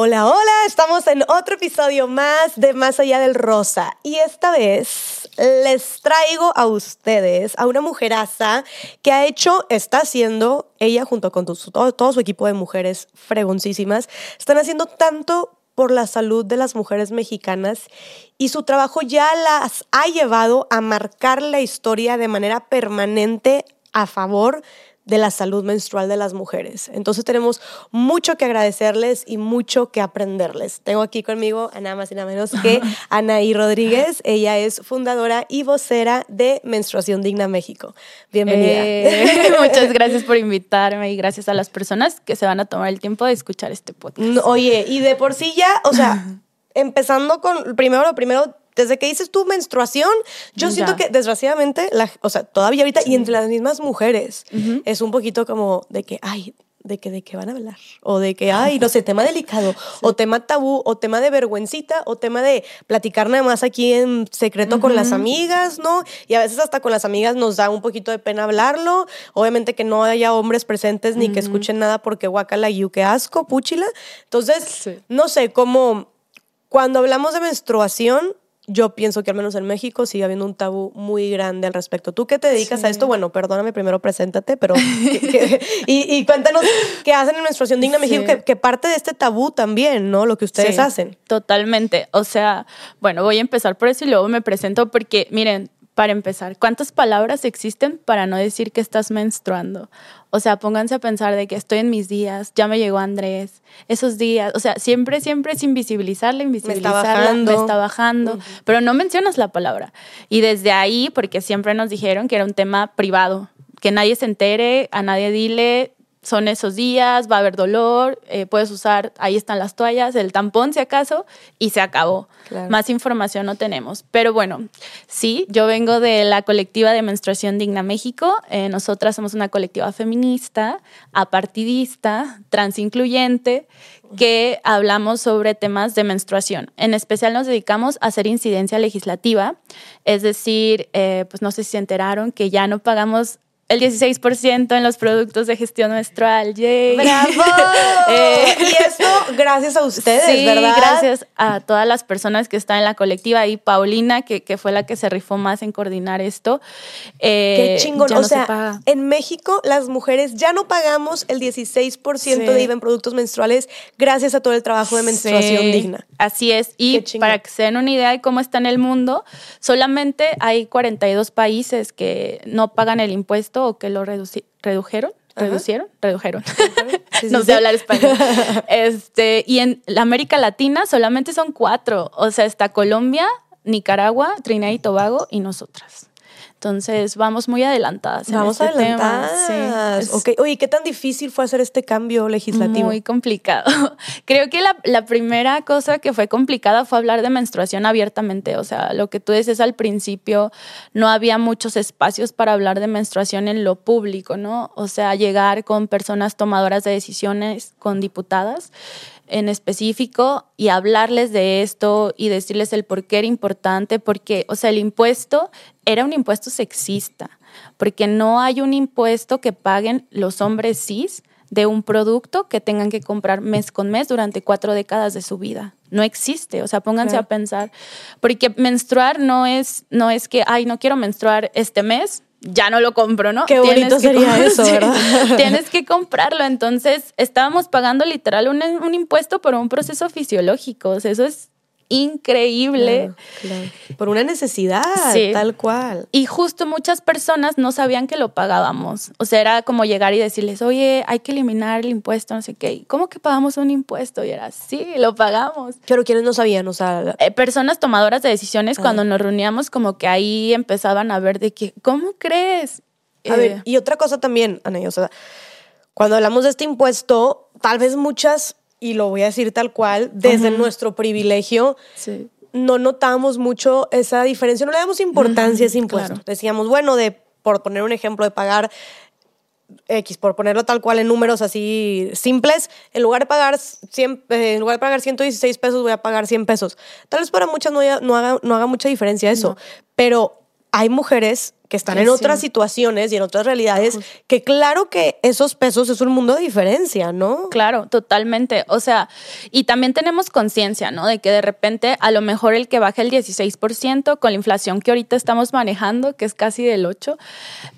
Hola, hola, estamos en otro episodio más de Más allá del rosa. Y esta vez les traigo a ustedes a una mujeraza que ha hecho, está haciendo, ella junto con todo, su equipo de mujeres fregoncísimas, están haciendo tanto por la salud de las mujeres mexicanas y su trabajo ya las ha llevado a marcar la historia de manera permanente a favor de la salud menstrual de las mujeres. Entonces tenemos mucho que agradecerles y mucho que aprenderles. Tengo aquí conmigo a nada más y nada menos que Anaí Rodríguez. Ella es fundadora y vocera de Menstruación Digna México. Bienvenida. Eh, muchas gracias por invitarme y gracias a las personas que se van a tomar el tiempo de escuchar este podcast. Oye, y de por sí ya, o sea, empezando con primero lo primero desde que dices tu menstruación, yo siento que desgraciadamente, la, o sea, todavía ahorita y entre las mismas mujeres, es un poquito como de que, ay, de que de qué van a hablar o de que ay no sé tema delicado o tema tabú o tema de vergüencita o tema de platicar nada más aquí en secreto con las amigas no y a veces hasta con las amigas nos da un poquito de pena hablarlo obviamente que no haya hombres presentes ni que escuchen nada porque guacala y qué asco puchila entonces no sé cómo cuando hablamos de menstruación yo pienso que al menos en México sigue habiendo un tabú muy grande al respecto. ¿Tú qué te dedicas a esto? Bueno, perdóname, primero preséntate, pero y, cuéntanos qué hacen en Menstruación Digna México, que, parte de este tabú también, ¿no? Lo que ustedes hacen. Totalmente. O sea, bueno, voy a empezar por eso y luego me presento porque, miren, para empezar, ¿cuántas palabras existen para no decir que estás menstruando? O sea, pónganse a pensar de que estoy en mis días, ya me llegó Andrés, esos días, o sea, siempre, siempre es invisibilizarla, invisibilizarla, me está bajando, pero no mencionas la palabra. Y desde ahí, porque siempre nos dijeron que era un tema privado, que nadie se entere, a nadie dile, son esos días, va a haber dolor, eh, puedes usar, ahí están las toallas, el tampón si acaso, y se acabó. Más información no tenemos. Pero bueno, sí, yo vengo de la colectiva de Menstruación Digna México. Eh, nosotras somos una colectiva feminista, apartidista, transincluyente, que hablamos sobre temas de menstruación. En especial nos dedicamos a hacer incidencia legislativa, es decir, eh, pues no sé si se enteraron que ya no pagamos el 16% en los productos de gestión menstrual. ¡Yay! ¡Bravo! Eh, y eso gracias a ustedes, sí, gracias a todas las personas que están en la colectiva y Paulina, que, que fue la que se rifó más en coordinar esto. Eh, Qué chingón. o sea, en México las mujeres ya no pagamos el 16% de IVA en productos menstruales gracias a todo el trabajo de menstruación digna. Así es. Y para que se den una idea de cómo está en el mundo, solamente hay 42 países que no pagan el impuesto o que lo redujeron. ¿Reducieron? Redujeron. no sé hablar español. Este, y en la América Latina solamente son cuatro. O sea, está Colombia, Nicaragua, Trinidad y Tobago y nosotras. Entonces, vamos muy adelantadas. Vamos en este adelantadas. Sí, Oye, ¿qué tan difícil fue hacer este cambio legislativo? Muy complicado. Creo que la, la, primera cosa que fue complicada fue hablar de menstruación abiertamente. O sea, lo que tú dices al principio, no había muchos espacios para hablar de menstruación en lo público, ¿no? O sea, llegar con personas tomadoras de decisiones, con diputadas en específico y hablarles de esto y decirles el por qué era importante, porque, o sea, el impuesto era un impuesto sexista, porque no hay un impuesto que paguen los hombres cis de un producto que tengan que comprar mes con mes durante cuatro décadas de su vida. No existe, o sea, pónganse a pensar, porque menstruar no es, no es que, ay, no quiero menstruar este mes, ya no lo compro, ¿no? Qué bonito sería eso, ¿verdad? tienes que comprarlo. Entonces, estábamos pagando literal un, un, impuesto por un proceso fisiológico. O sea, eso es increíble. Por una necesidad, tal cual. Y justo muchas personas no sabían que lo pagábamos. O sea, era como llegar y decirles, oye, hay que eliminar el impuesto, no sé qué. ¿Cómo que pagamos un impuesto? Y era, sí, lo pagamos. Pero quienes no sabían? O sea, eh, personas tomadoras de decisiones, ah. cuando nos reuníamos, como que ahí empezaban a ver de que, ¿cómo crees? A ver, eh, y otra cosa también, Ana, o sea, cuando hablamos de este impuesto, tal vez muchas y lo voy a decir tal cual, desde nuestro privilegio, no notamos mucho esa diferencia, no le damos importancia a ese impuesto. Decíamos, bueno, de, por poner un ejemplo, de pagar X, por ponerlo tal cual en números así simples, en lugar de pagar 100, eh, en lugar de pagar 116 pesos, voy a pagar 100 pesos. Tal vez para muchas no, no, haga, no haga mucha diferencia eso, pero hay mujeres que están en otras situaciones y en otras realidades, que claro que esos pesos es un mundo de diferencia, ¿no? Claro, totalmente. O sea, y también tenemos conciencia, ¿no? De que de repente a lo mejor el que baja el 16% con la inflación que ahorita estamos manejando, que es casi del 8%,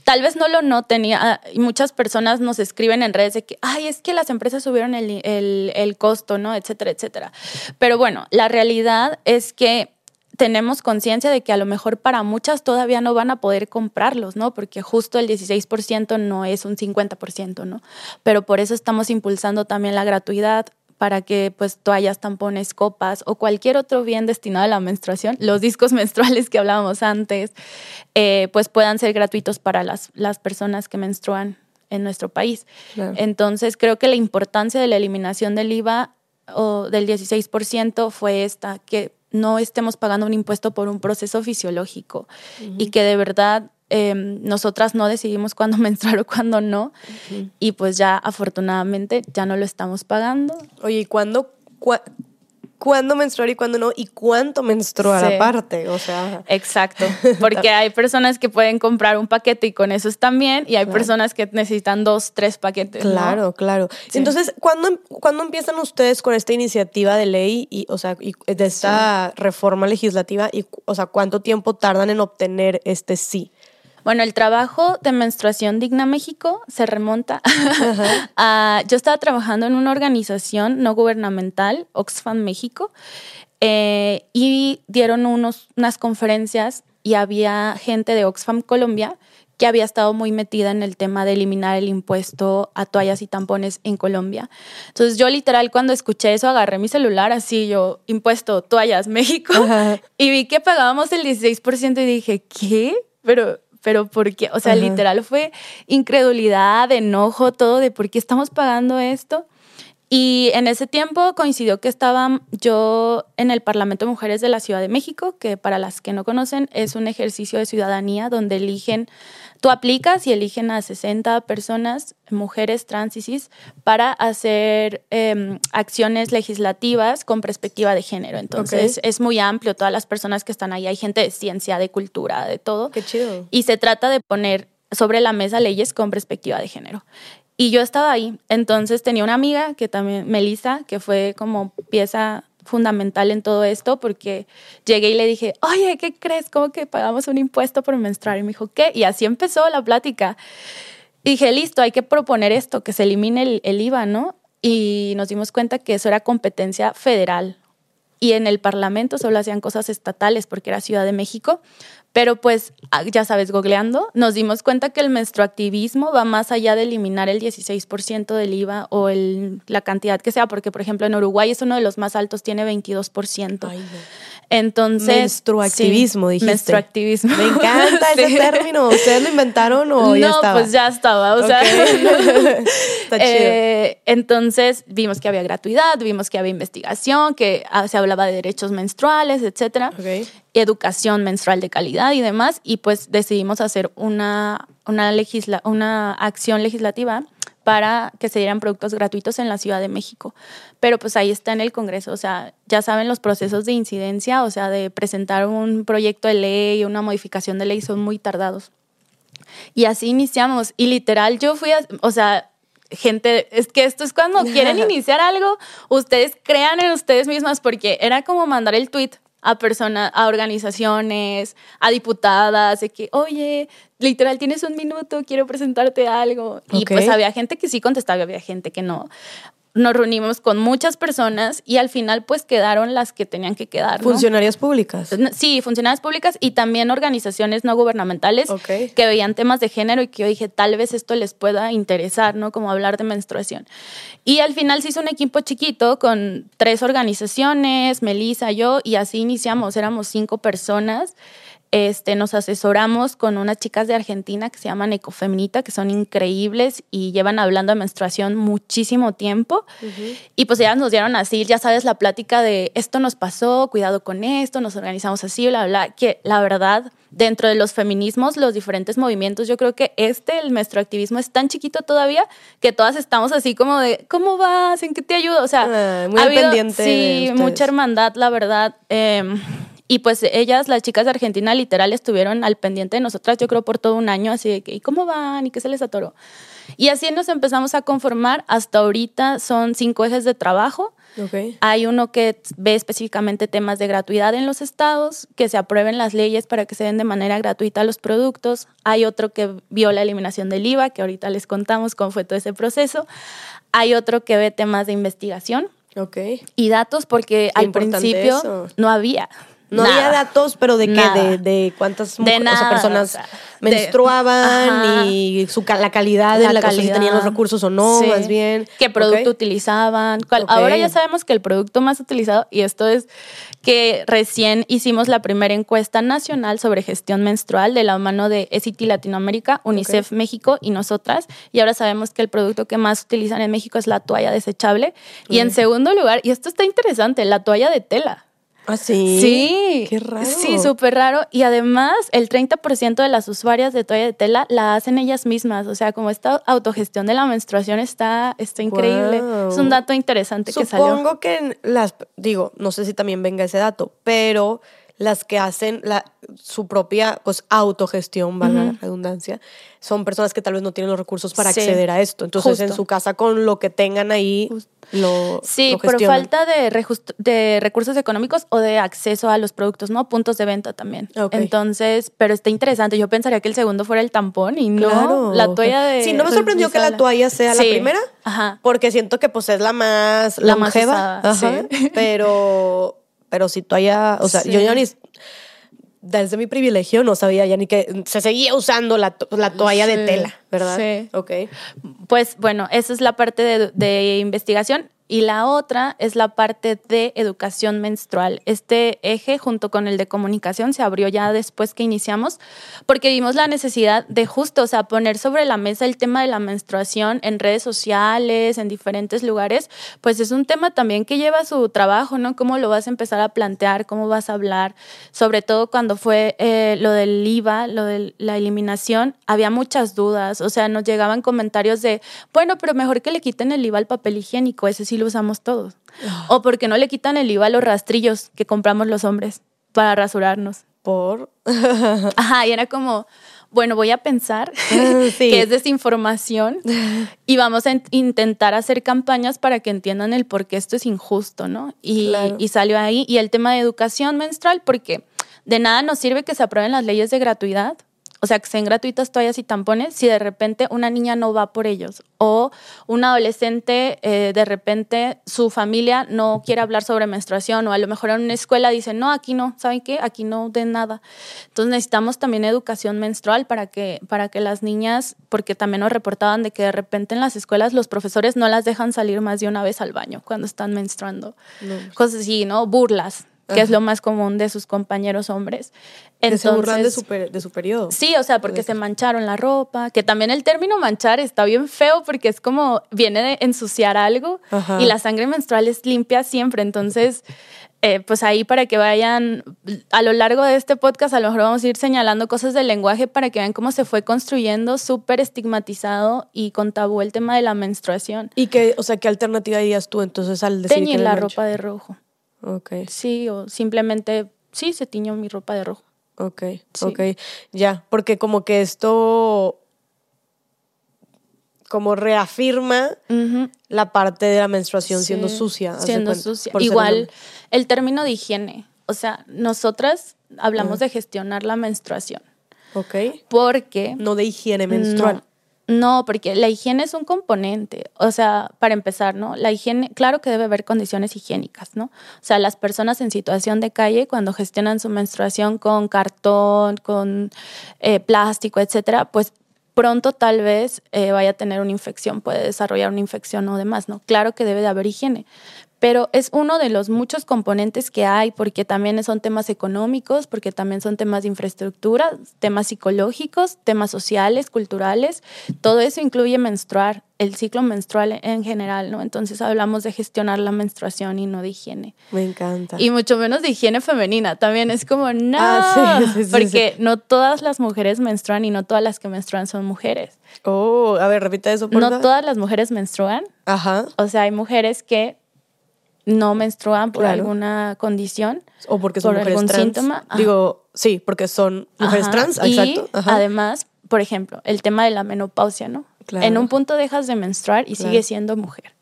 tal vez no lo noten y, ah, y muchas personas nos escriben en redes de que, ay, es que las empresas subieron el, el, el costo, ¿no? Etcétera, etcétera. Pero bueno, la realidad es que tenemos conciencia de que a lo mejor para muchas todavía no van a poder comprarlos, ¿no? Porque justo el 16% no es un 50%, ¿no? Pero por eso estamos impulsando también la gratuidad para que pues toallas, tampones, copas o cualquier otro bien destinado a la menstruación, los discos menstruales que hablábamos antes, eh, pues puedan ser gratuitos para las, las personas que menstruan en nuestro país. Entonces creo que la importancia de la eliminación del IVA o del 16% fue esta, que no estemos pagando un impuesto por un proceso fisiológico y que de verdad em, nosotras no decidimos cuándo menstruar o cuándo no. Y pues ya afortunadamente ya no lo estamos pagando. Oye, ¿y cuándo, cuándo menstruar y cuándo no y cuánto menstruar aparte, o sea. Exacto, porque hay personas que pueden comprar un paquete y con eso están bien y hay personas que necesitan dos, tres paquetes. Claro, claro. Entonces, ¿cuándo, ¿cuándo, empiezan ustedes con esta iniciativa de ley y, o sea, y de esta reforma legislativa y, o sea, cuánto tiempo tardan en obtener este sí? Bueno, el trabajo de Menstruación Digna México se remonta a... Yo estaba trabajando en una organización no gubernamental, Oxfam México, eh, y dieron unos, unas conferencias y había gente de Oxfam Colombia que había estado muy metida en el tema de eliminar el impuesto a toallas y tampones en Colombia. Entonces yo literal cuando escuché eso agarré mi celular así yo, impuesto toallas México, y vi que pagábamos el 16% y dije, ¿qué? Pero pero porque, o sea, literal fue incredulidad, enojo, todo de por qué estamos pagando esto. Y en ese tiempo coincidió que estaba yo en el Parlamento de Mujeres de la Ciudad de México, que para las que no conocen es un ejercicio de ciudadanía donde eligen Tú aplicas y eligen a 60 personas, mujeres trans y cis, para hacer em, acciones legislativas con perspectiva de género. Entonces es muy amplio, todas las personas que están ahí, hay gente de ciencia, de cultura, de todo. Qué chido. Y se trata de poner sobre la mesa leyes con perspectiva de género. Y yo estaba ahí, entonces tenía una amiga que también, Melissa, que fue como pieza fundamental en todo esto porque llegué y le dije, oye, ¿qué crees? ¿Cómo que pagamos un impuesto por menstruar? Y me dijo, ¿qué? Y así empezó la plática. dije, listo, hay que proponer esto, que se elimine el, el IVA, ¿no? Y nos dimos cuenta que eso era competencia federal. Y en el Parlamento solo hacían cosas estatales porque era Ciudad de México, pero pues, ah, ya sabes, googleando, nos dimos cuenta que el menstruactivismo va más allá de eliminar el 16% del IVA o el, la cantidad que sea, porque por ejemplo en Uruguay es uno de los más altos, tiene 22%. Ay, entonces. Menstruactivismo, sí, dijiste. Menstruactivismo. Me encanta ese término. ¿Ustedes lo inventaron o ya estaba? No, pues ya estaba. O sea. Está chido. Eh, entonces vimos que había gratuidad, vimos que había investigación, que ah, se hablaba de derechos menstruales, etcétera. Educación menstrual de calidad y demás. Y pues decidimos hacer una, una, legisla una acción legislativa para que se dieran productos gratuitos en la Ciudad de México. Pero pues ahí está en el Congreso, o sea, ya saben los procesos de incidencia, o sea, de presentar un proyecto de ley, una modificación de ley, son muy tardados. Y así iniciamos. Y literal, yo fui, o sea, gente, es que esto es cuando quieren iniciar algo, ustedes crean en ustedes mismas, porque era como mandar el tweet a personas, a organizaciones, a diputadas, de que, oye, literal, tienes un minuto, quiero presentarte algo. Y pues había gente que sí contestaba, había gente que no nos reunimos con muchas personas y al final pues quedaron las que tenían que quedar. ¿Funcionarias públicas? Sí, funcionarias públicas y también organizaciones no gubernamentales que veían temas de género y que yo dije tal vez esto les pueda interesar, ¿no? Como hablar de menstruación. Y al final se hizo un equipo chiquito con tres organizaciones, Melissa, yo, y así iniciamos, éramos cinco personas. Este, nos asesoramos con unas chicas de Argentina que se llaman Ecofeminita, que son increíbles y llevan hablando de menstruación muchísimo tiempo. Y pues ellas nos dieron así, ya sabes, la plática de esto nos pasó, cuidado con esto, nos organizamos así, bla, bla, que la verdad, dentro de los feminismos, los diferentes movimientos, yo creo que este, el menstruactivismo, es tan chiquito todavía que todas estamos así como de, ¿cómo vas? ¿En qué te ayudo? O sea, ah, muy ha habido, Sí, mucha hermandad, la verdad. Eh, Y pues ellas, las chicas de Argentina, literal estuvieron al pendiente de nosotras, yo creo, por todo un año, así de que, ¿y cómo van? ¿Y qué se les atoró? Y así nos empezamos a conformar. Hasta ahorita son cinco ejes de trabajo. Hay uno que ve específicamente temas de gratuidad en los estados, que se aprueben las leyes para que se den de manera gratuita los productos. Hay otro que vio la eliminación del IVA, que ahorita les contamos cómo fue todo ese proceso. Hay otro que ve temas de investigación y datos, porque al principio eso. no había. No nada. había datos, pero de qué, de, de cuántas De o sea, personas o sea, de- menstruaban y su, la calidad La en la que calidad. tenían los recursos o no, Sí. más bien. ¿Qué producto utilizaban? cuál-. Ahora ya sabemos que el producto más utilizado, y esto es que recién hicimos la primera encuesta nacional sobre gestión menstrual de la mano de ECITI Latinoamérica, UNICEF México y nosotras. Y ahora sabemos que el producto que más utilizan en México es la toalla desechable. Y en segundo lugar, y esto está interesante, la toalla de tela. Ah, sí. Sí. Qué raro. Sí, súper raro. Y además, el 30% de las usuarias de toalla de tela la hacen ellas mismas. O sea, como esta autogestión de la menstruación está, está increíble. Es un dato interesante que salió. Supongo que las, digo, no sé si también venga ese dato, pero las que hacen la, su propia pues, autogestión, valga la redundancia, son personas que tal vez no tienen los recursos para Sí, acceder a esto. Entonces, en su casa, con lo que tengan ahí, lo Sí, lo por falta de, recursos económicos o de acceso a los productos, ¿no? Puntos de venta también. Entonces, pero está interesante. Yo pensaría que el segundo fuera el tampón y no Claro. la toalla de. Sí, no me sorprendió que la toalla sea la primera. Ajá. Porque siento que pues es la más La más longeva. usada, Ajá. sí. Pero, pero si toalla, o sea, Sí. yo ya ni desde mi privilegio no sabía ya ni que se seguía usando la, to- la toalla de tela, ¿verdad? sí. Ok. Pues bueno, esa es la parte de, de investigación y la otra es la parte de educación menstrual. Este eje junto con el de comunicación se abrió ya después que iniciamos porque vimos la necesidad de justo, o sea, poner sobre la mesa el tema de la menstruación en redes sociales, en diferentes lugares, pues es un tema también que lleva su trabajo, ¿no? ¿Cómo lo vas a empezar a plantear? ¿Cómo vas a hablar? Sobre todo cuando fue eh, lo del IVA, lo de la eliminación, había muchas dudas, o sea, nos llegaban comentarios de, bueno, pero mejor que le quiten el IVA al papel higiénico, ese sí lo usamos todos. O porque no le quitan el IVA a los rastrillos que compramos los hombres para rasurarnos. Por. Ajá, y era como, bueno, voy a pensar Sí. que es desinformación y vamos a in- intentar hacer campañas para que entiendan el por qué esto es injusto, ¿no? Y, Claro. y salió ahí. Y el tema de educación menstrual, porque de nada nos sirve que se aprueben las leyes de gratuidad. O sea, que sean gratuitas toallas y tampones si de repente una niña no va por ellos o un adolescente eh, de repente su familia no quiere hablar sobre menstruación o a lo mejor en una escuela dicen, no, aquí no, ¿saben qué? Aquí no den nada. Entonces necesitamos también educación menstrual para que, para que las niñas, porque también nos reportaban de que de repente en las escuelas los profesores no las dejan salir más de una vez al baño cuando están menstruando. Cosas así, ¿no? Burlas, que es lo más común de sus compañeros hombres. que se burlan de Entonces- su, de su periodo. Sí, o sea, porque se mancharon la ropa, que también el término manchar está bien feo porque es como viene de ensuciar algo Ajá. y la sangre menstrual es limpia siempre, entonces eh, pues ahí para que vayan a lo largo de este podcast a lo mejor vamos a ir señalando cosas del lenguaje para que vean cómo se fue construyendo súper estigmatizado y con tabú el tema de la menstruación. Y que, o sea, ¿qué alternativa dirías tú entonces al decir Teñir que la mancha? ropa de rojo. Ok, Sí, o simplemente, sí, se tiñó mi ropa de rojo. ok, Sí. ok. Ya, porque como que esto como reafirma la parte de la menstruación siendo sucia. Siendo cuenta, sucia. Igual el término de higiene. O sea, nosotras hablamos Ah. de gestionar la menstruación. Ok. Porque. No de higiene menstrual. No, no, porque la higiene es un componente. O sea, para empezar, ¿no? La higiene, claro que debe haber condiciones higiénicas, ¿no? O sea, las personas en situación de calle, cuando gestionan su menstruación con cartón, con eh, plástico, etcétera, pues pronto tal vez eh, vaya a tener una infección, puede desarrollar una infección o demás, ¿no? Claro que debe de haber higiene, pero es uno de los muchos componentes que hay, porque también son temas económicos, porque también son temas de infraestructura, temas psicológicos, temas sociales, culturales, todo eso incluye menstruar, el ciclo menstrual en general, ¿no? Entonces hablamos de gestionar la menstruación y no de higiene. Me encanta. Y mucho menos de higiene femenina. También es como, no, Ah, sí, sí, sí, porque no todas las mujeres menstruan y no todas las que menstruan son mujeres. Oh, a ver, repite eso, por No todas las mujeres menstruan. Ajá. O sea, hay mujeres que no menstruan por alguna condición. O porque son mujeres trans. síntoma. Digo, sí, porque son mujeres trans, exacto. además, por ejemplo, el tema de la menopausia, ¿no? En un punto dejas de menstruar y sigues siendo mujer.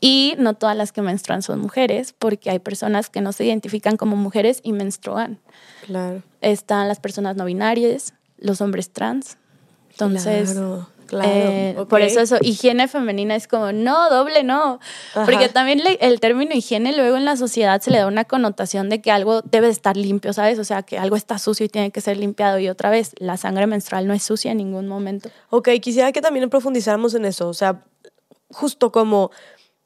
Y no todas las que menstruan son mujeres, porque hay personas que no se identifican como mujeres y menstruan. Claro. Están las personas no binarias, los hombres trans. Entonces, claro, eh, por eso eso, higiene femenina es como, no, doble no. Porque también el término higiene luego en la sociedad se le da una connotación de que algo debe estar limpio, ¿sabes? O sea, que algo está sucio y tiene que ser limpiado. Y otra vez, la sangre menstrual no es sucia en ningún momento. Ok, quisiera que también profundizáramos en eso. O sea, justo como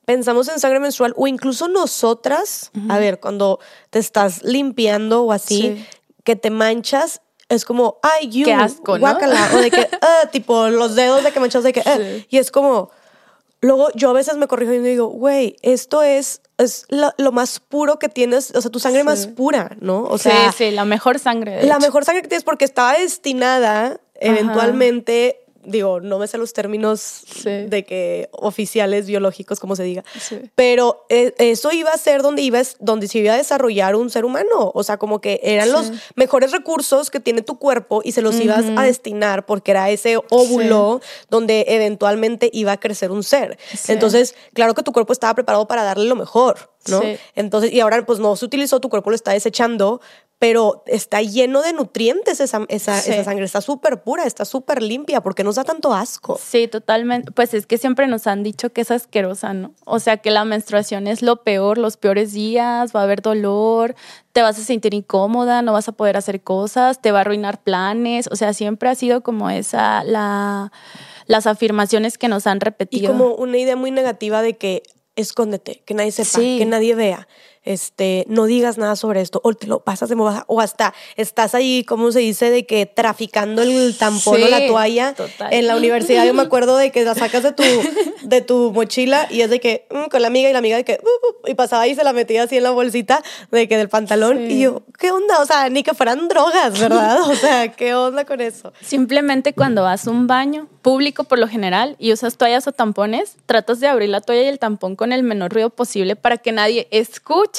pensamos en sangre menstrual o incluso nosotras, a ver, cuando te estás limpiando o así, que te manchas, es como, ay, you, Qué asco, ¿no? o de que, ah, tipo, los dedos de que manchas de que, ah", y es como, luego yo a veces me corrijo y digo, güey, esto es, es lo, más puro que tienes, o sea, tu sangre más pura, ¿no? O sea, sí, sí, la mejor sangre. la mejor sangre que tienes porque estaba destinada eventualmente digo, no me sé los términos de que oficiales biológicos, como se diga, pero eh, eso iba a ser donde, iba, donde se iba a desarrollar un ser humano, o sea, como que eran los mejores recursos que tiene tu cuerpo y se los ibas a destinar porque era ese óvulo donde eventualmente iba a crecer un ser. Entonces, claro que tu cuerpo estaba preparado para darle lo mejor. ¿no? Entonces, y ahora pues no se utilizó, tu cuerpo lo está desechando, pero está lleno de nutrientes esa, esa, esa sangre, está súper pura, está súper limpia, porque nos da tanto asco. Sí, totalmente. Pues es que siempre nos han dicho que es asquerosa, ¿no? O sea, que la menstruación es lo peor, los peores días, va a haber dolor, te vas a sentir incómoda, no vas a poder hacer cosas, te va a arruinar planes, o sea, siempre ha sido como esa la las afirmaciones que nos han repetido. Y como una idea muy negativa de que escóndete, que nadie sepa, que nadie vea este, no digas nada sobre esto, o te lo pasas de moda, o hasta estás ahí, ¿cómo se dice? De que traficando el tampón o la toalla. En la universidad yo me acuerdo de que la sacas de tu, de tu mochila y es de que, mm, con la amiga y la amiga de que, uh, uh", y pasaba y se la metía así en la bolsita de que del pantalón. Y yo, ¿qué onda? O sea, ni que fueran drogas, ¿verdad? O sea, ¿qué onda con eso? Simplemente cuando vas a un baño público por lo general y usas toallas o tampones, tratas de abrir la toalla y el tampón con el menor ruido posible para que nadie escuche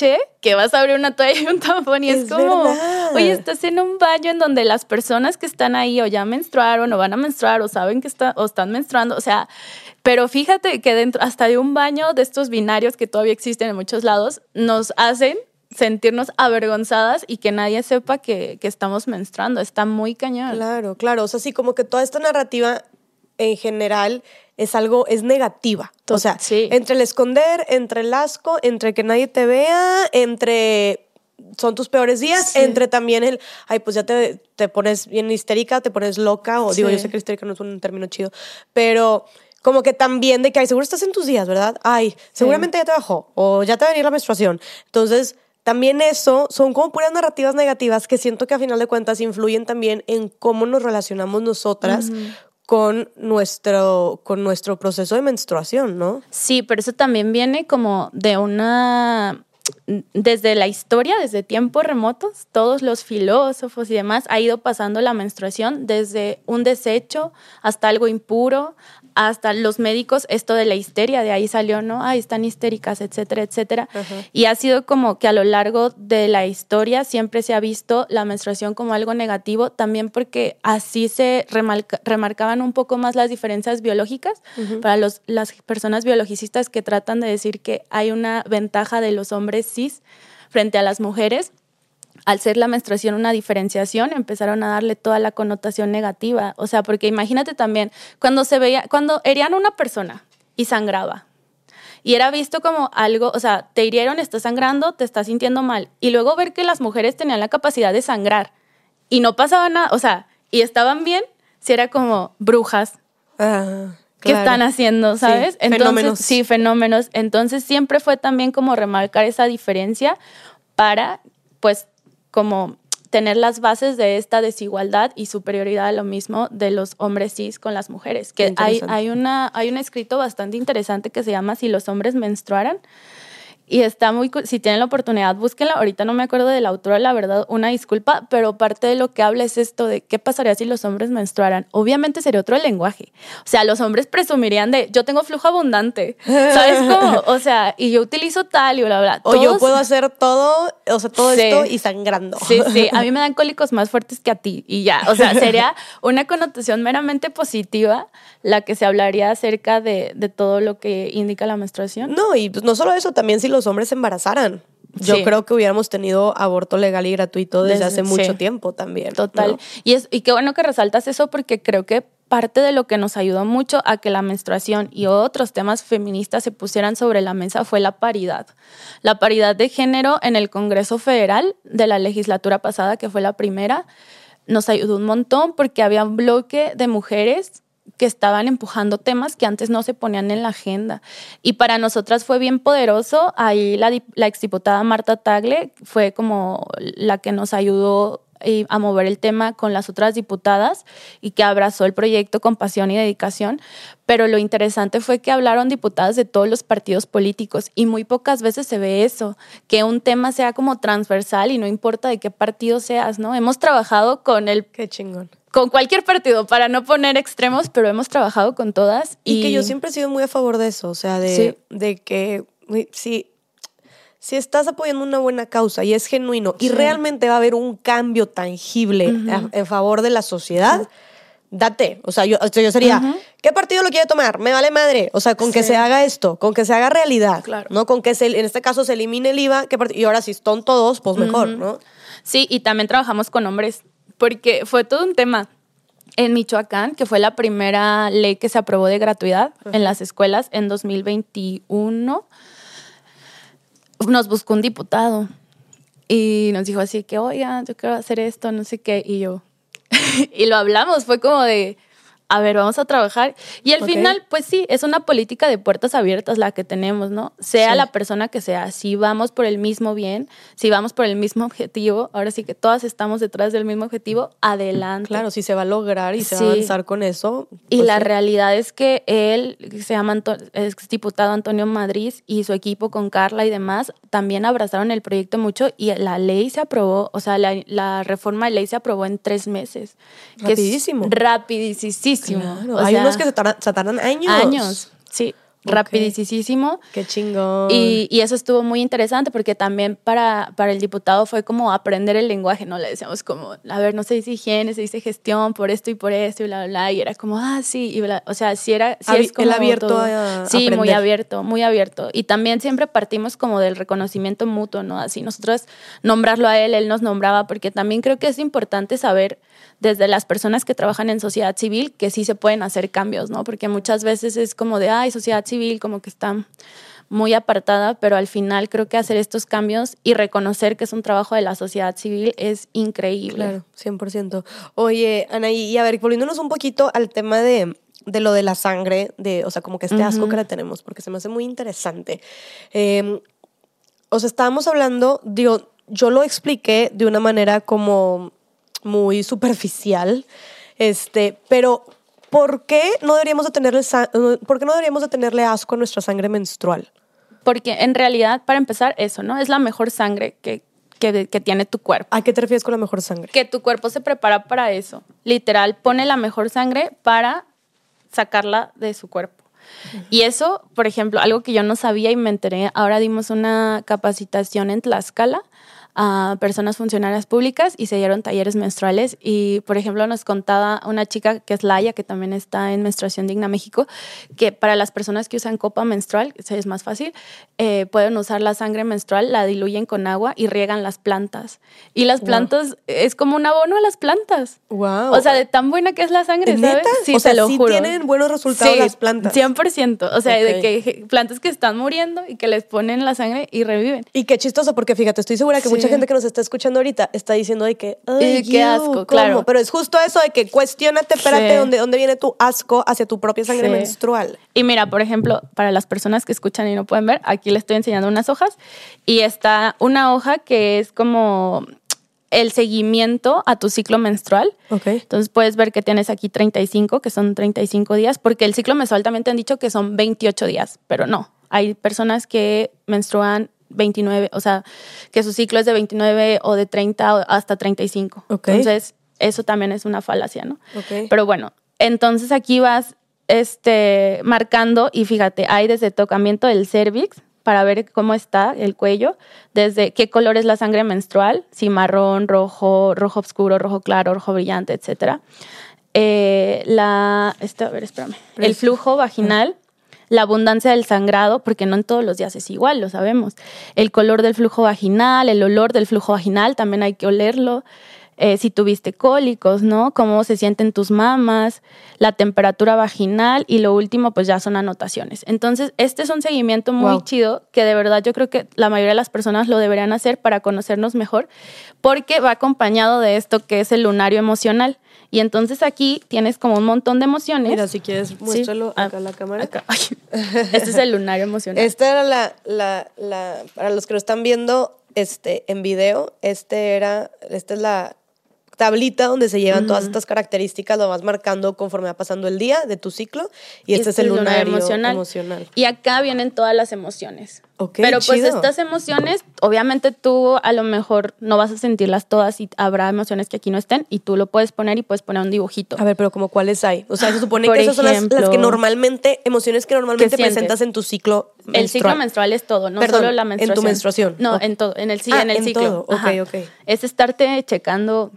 que vas a abrir una toalla y un tampón y es, como, oye, estás en un baño en donde las personas que están ahí o ya menstruaron o van a menstruar o saben que está, o están menstruando, o sea, pero fíjate que dentro, hasta de un baño de estos binarios que todavía existen en muchos lados, nos hacen sentirnos avergonzadas y que nadie sepa que, que, estamos menstruando. Está muy cañón. Claro, claro. O sea, sí, como que toda esta narrativa en general es algo, es negativa. O sea, entre el esconder, entre el asco, entre que nadie te vea, entre son tus peores días, entre también el, ay, pues ya te, te, pones bien histérica, te pones loca, o digo, yo sé que histérica no es un término chido, pero como que también de que, ay, seguro estás en tus días, ¿verdad? Ay, seguramente ya te bajó, o ya te va a venir la menstruación. Entonces, también eso son como puras narrativas negativas que siento que a final de cuentas influyen también en cómo nos relacionamos nosotras con nuestro, con nuestro proceso de menstruación, ¿no? Sí, pero eso también viene como de una desde la historia, desde tiempos remotos, todos los filósofos y demás ha ido pasando la menstruación desde un desecho hasta algo impuro, hasta los médicos, esto de la histeria, de ahí salió, ¿no? Ay, están histéricas, etcétera, etcétera. Y ha sido como que a lo largo de la historia siempre se ha visto la menstruación como algo negativo, también porque así se remarcaban un poco más las diferencias biológicas para los, las personas biologicistas que tratan de decir que hay una ventaja de los hombres cis frente a las mujeres al ser la menstruación una diferenciación, empezaron a darle toda la connotación negativa. O sea, porque imagínate también, cuando se veía, cuando herían a una persona y sangraba, y era visto como algo, o sea, te hirieron, estás sangrando, te estás sintiendo mal. Y luego ver que las mujeres tenían la capacidad de sangrar y no pasaba nada, o sea, y estaban bien, si era como brujas. Ah, ¿Qué están haciendo, sabes? Entonces, fenómenos. Sí, fenómenos. Entonces siempre fue también como remarcar esa diferencia para, pues, como tener las bases de esta desigualdad y superioridad a lo mismo de los hombres cis con las mujeres. Que hay, hay, una, hay un escrito bastante interesante que se llama Si los hombres menstruaran. Y está muy, si tienen la oportunidad, búsquenla. Ahorita no me acuerdo del autor, la verdad, una disculpa, pero parte de lo que habla es esto de qué pasaría si los hombres menstruaran. Obviamente sería otro lenguaje. O sea, los hombres presumirían de yo tengo flujo abundante. ¿Sabes cómo? O sea, y yo utilizo tal y bla, bla. O yo puedo hacer todo, o sea, todo esto y sangrando. Sí, sí. A mí me dan cólicos más fuertes que a ti y ya. O sea, sería una connotación meramente positiva la que se hablaría acerca de, de todo lo que indica la menstruación. No, y pues no solo eso, también si los hombres se embarazaran. Yo creo que hubiéramos tenido aborto legal y gratuito desde, hace mucho tiempo también. Total. Y, es, y qué bueno que resaltas eso porque creo que parte de lo que nos ayudó mucho a que la menstruación y otros temas feministas se pusieran sobre la mesa fue la paridad. La paridad de género en el Congreso Federal de la legislatura pasada, que fue la primera, nos ayudó un montón porque había un bloque de mujeres que estaban empujando temas que antes no se ponían en la agenda. Y para nosotras fue bien poderoso. Ahí la, la exdiputada Marta Tagle fue como la que nos ayudó eh, a mover el tema con las otras diputadas y que abrazó el proyecto con pasión y dedicación. Pero lo interesante fue que hablaron diputadas de todos los partidos políticos y muy pocas veces se ve eso, que un tema sea como transversal y no importa de qué partido seas, ¿no? Hemos trabajado con el... Qué chingón con cualquier partido, para no poner extremos, pero hemos trabajado con todas. Y, que yo siempre he sido muy a favor de eso, o sea, de, de que si, si estás apoyando una buena causa y es genuino y realmente va a haber un cambio tangible en favor de la sociedad, date. O sea, yo, yo sería, ¿qué partido lo quiere tomar? Me vale madre. O sea, con que se haga esto, con que se haga realidad, claro. ¿no? Con que se, en este caso se elimine el IVA, y ahora si están todos, pues mejor, ¿no? Sí, y también trabajamos con hombres porque fue todo un tema. En Michoacán, que fue la primera ley que se aprobó de gratuidad en las escuelas en 2021, nos buscó un diputado y nos dijo así que, oigan, yo quiero hacer esto, no sé qué, y yo, y lo hablamos, fue como de, a ver, vamos a trabajar. Y al final, pues sí, es una política de puertas abiertas la que tenemos, ¿no? Sea la persona que sea, si vamos por el mismo bien, si vamos por el mismo objetivo, ahora sí que todas estamos detrás del mismo objetivo, adelante. Claro, si se va a lograr y se va a avanzar con eso. y pues la realidad es que él, se llama es diputado Antonio Madrid y su equipo con Carla y demás, también abrazaron el proyecto mucho y la ley se aprobó, o sea, la, reforma de ley se aprobó en tres meses. Rapidísimo. rapidísimo hay unos que se tardan, años. Años, sí. Rapidísimo. Qué chingón. Y, y, eso estuvo muy interesante porque también para, para el diputado fue como aprender el lenguaje, ¿no? Le decíamos como, a ver, no se dice higiene, se dice gestión por esto y por esto y bla, bla, bla. Y era como, ah, sí. Y o sea, sí era. Sí es como el abierto a Sí, muy abierto, muy abierto. Y también siempre partimos como del reconocimiento mutuo, ¿no? Así nosotros nombrarlo a él, él nos nombraba, porque también creo que es importante saber desde las personas que trabajan en sociedad civil que sí se pueden hacer cambios, ¿no? Porque muchas veces es como de, ay, sociedad civil como que está muy apartada, pero al final creo que hacer estos cambios y reconocer que es un trabajo de la sociedad civil es increíble. Claro, 100%. Oye, Ana, y a ver, volviéndonos un poquito al tema de, lo de la sangre, de, o sea, como que este asco que la tenemos, porque se me hace muy interesante. Em, o sea, estábamos hablando, digo, yo lo expliqué de una manera como muy superficial, este, pero ¿por qué no deberíamos de tenerle, ¿por qué no deberíamos de tenerle asco a nuestra sangre menstrual? Porque en realidad, para empezar, eso, ¿no? Es la mejor sangre que, que, tiene tu cuerpo. ¿A qué te refieres con la mejor sangre? Que tu cuerpo se prepara para eso. Literal, pone la mejor sangre para sacarla de su cuerpo. Y eso, por ejemplo, algo que yo no sabía y me enteré, ahora dimos una capacitación en Tlaxcala a personas funcionarias públicas y se dieron talleres menstruales. Y, por ejemplo, nos contaba una chica que es Laia, que también está en Menstruación Digna México, que para las personas que usan copa menstrual, es más fácil, eh, pueden usar la sangre menstrual, la diluyen con agua y riegan las plantas. Y las plantas es como un abono a las plantas. Wow. O sea, de tan buena que es la sangre, ¿sabes? Sí, o sea, lo tienen buenos resultados las plantas. 100%. O sea, de que plantas que están muriendo y que les ponen la sangre y reviven. Y qué chistoso, porque fíjate, estoy segura que mucha gente que nos está escuchando ahorita está diciendo de que, ay, qué asco, claro. Pero es justo eso de que cuestionate, espérate, ¿dónde, dónde viene tu asco hacia tu propia sangre menstrual. Y mira, por ejemplo, para las personas que escuchan y no pueden ver, aquí les estoy enseñando unas hojas y está una hoja que es como el seguimiento a tu ciclo menstrual. Okay. Entonces puedes ver que tienes aquí 35, que son 35 días, porque el ciclo menstrual también te han dicho que son 28 días, pero no. Hay personas que menstruan 29, o sea, que su ciclo es de 29 o de 30 hasta 35. Entonces, eso también es una falacia, ¿no? Pero bueno, entonces aquí vas este, marcando y fíjate, hay desde tocamiento del cervix para ver cómo está el cuello, desde qué color es la sangre menstrual, si marrón, rojo, rojo oscuro, rojo claro, rojo brillante, etcétera. Eh, la, este, a ver, espérame, el flujo vaginal, la abundancia del sangrado, porque no en todos los días es igual, lo sabemos. El color del flujo vaginal, el olor del flujo vaginal, también hay que olerlo. Eh, si tuviste cólicos, ¿no? Cómo se sienten tus mamas, la temperatura vaginal y lo último, pues ya son anotaciones. Entonces, este es un seguimiento muy chido que de verdad yo creo que la mayoría de las personas lo deberían hacer para conocernos mejor, porque va acompañado de esto que es el lunario emocional. Y entonces aquí tienes como un montón de emociones. Mira, si quieres, muéstralo acá a la cámara. Este es el lunario emocional. Esta era la, la, la, para los que lo están viendo este, en video, este era, esta es la, tablita donde se llevan todas estas características, lo vas marcando conforme va pasando el día de tu ciclo y, este, es el lunario, emocional. Y acá vienen todas las emociones. Pero pues estas emociones, obviamente tú a lo mejor no vas a sentirlas todas y habrá emociones que aquí no estén y tú lo puedes poner y puedes poner un dibujito. A ver, pero como cuáles hay? O sea, se supone que esas son las, que normalmente, emociones que normalmente presentas en tu ciclo menstrual. El ciclo menstrual es todo, no solo la menstruación. en tu menstruación. No, en todo, en el, ah, en el ciclo. Todo. Ok, ok. Es estarte checando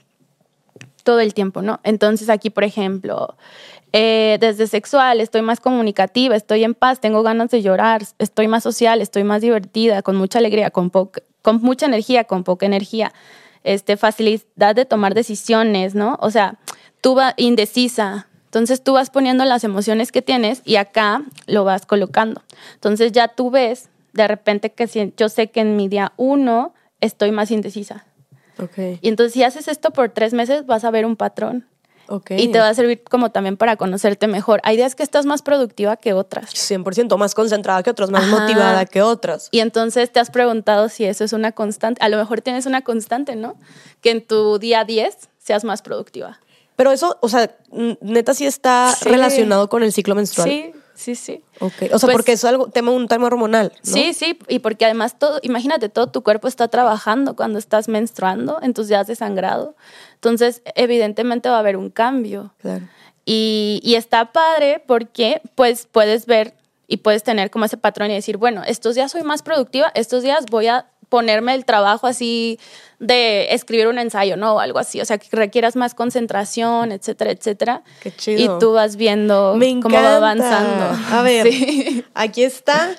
todo el tiempo, ¿no? Entonces aquí, por ejemplo, eh, desde sexual, estoy más comunicativa, estoy en paz, tengo ganas de llorar, estoy más social, estoy más divertida, con mucha alegría, con, mucha energía, con poca energía, este, facilidad de tomar decisiones, ¿no? O sea, tú vas indecisa. Entonces tú vas poniendo las emociones que tienes y acá lo vas colocando. Entonces ya tú ves de repente que si, yo sé que en mi día uno estoy más indecisa y entonces si haces esto por tres meses vas a ver un patrón. Y te va a servir como también para conocerte mejor. Hay días que estás más productiva que otras. 100% más concentrada que otras, más motivada que otras. Y entonces te has preguntado si eso es una constante. A lo mejor tienes una constante, ¿no? Que en tu día 10 seas más productiva. Pero eso, o sea, neta sí está relacionado con el ciclo menstrual. Sí, sí, sí. Ok, o sea, pues porque es algo, tema, un tema hormonal. Sí, sí, y porque además todo, imagínate, todo tu cuerpo está trabajando cuando estás menstruando en tus días de sangrado. Entonces, evidentemente va a haber un cambio. Claro. Y, y está padre porque pues puedes ver y puedes tener como ese patrón y decir, bueno, estos días soy más productiva, estos días voy a ponerme el trabajo así de escribir un ensayo, ¿no? O algo así, o sea, que requieras más concentración, etcétera, etcétera. Qué chido. Y tú vas viendo cómo va avanzando. A ver, aquí está.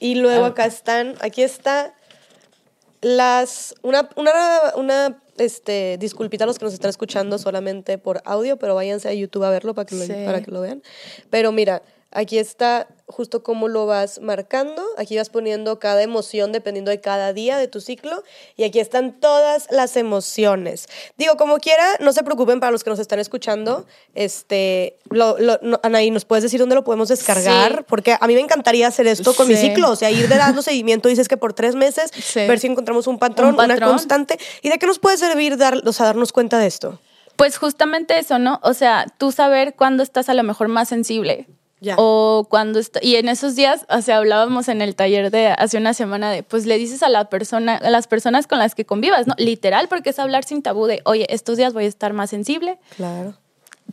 Y luego acá están, aquí está las, una, una, una este, disculpita a los que nos están escuchando solamente por audio, pero váyanse a YouTube a verlo para que para que lo vean. Pero mira, Aquí está justo cómo lo vas marcando. Aquí vas poniendo cada emoción dependiendo de cada día de tu ciclo. Y aquí están todas las emociones. Digo, como quiera, no se preocupen para los que nos están escuchando. Este, lo, Anaí, ¿nos puedes decir dónde lo podemos descargar? Porque a mí me encantaría hacer esto con mi ciclo. O sea, ir de dando seguimiento, dices que por tres meses, ver si encontramos un patrón, una constante. ¿Y de qué nos puede servir dar, o sea, darnos cuenta de esto? Pues justamente eso, ¿no? O sea, tú saber cuándo estás a lo mejor más sensible o cuando está, y en esos días, o sea, hablábamos en el taller de hace una semana de, pues le dices a la persona, a las personas con las que convivas, ¿no? Literal, porque es hablar sin tabú de, oye, estos días voy a estar más sensible. Claro.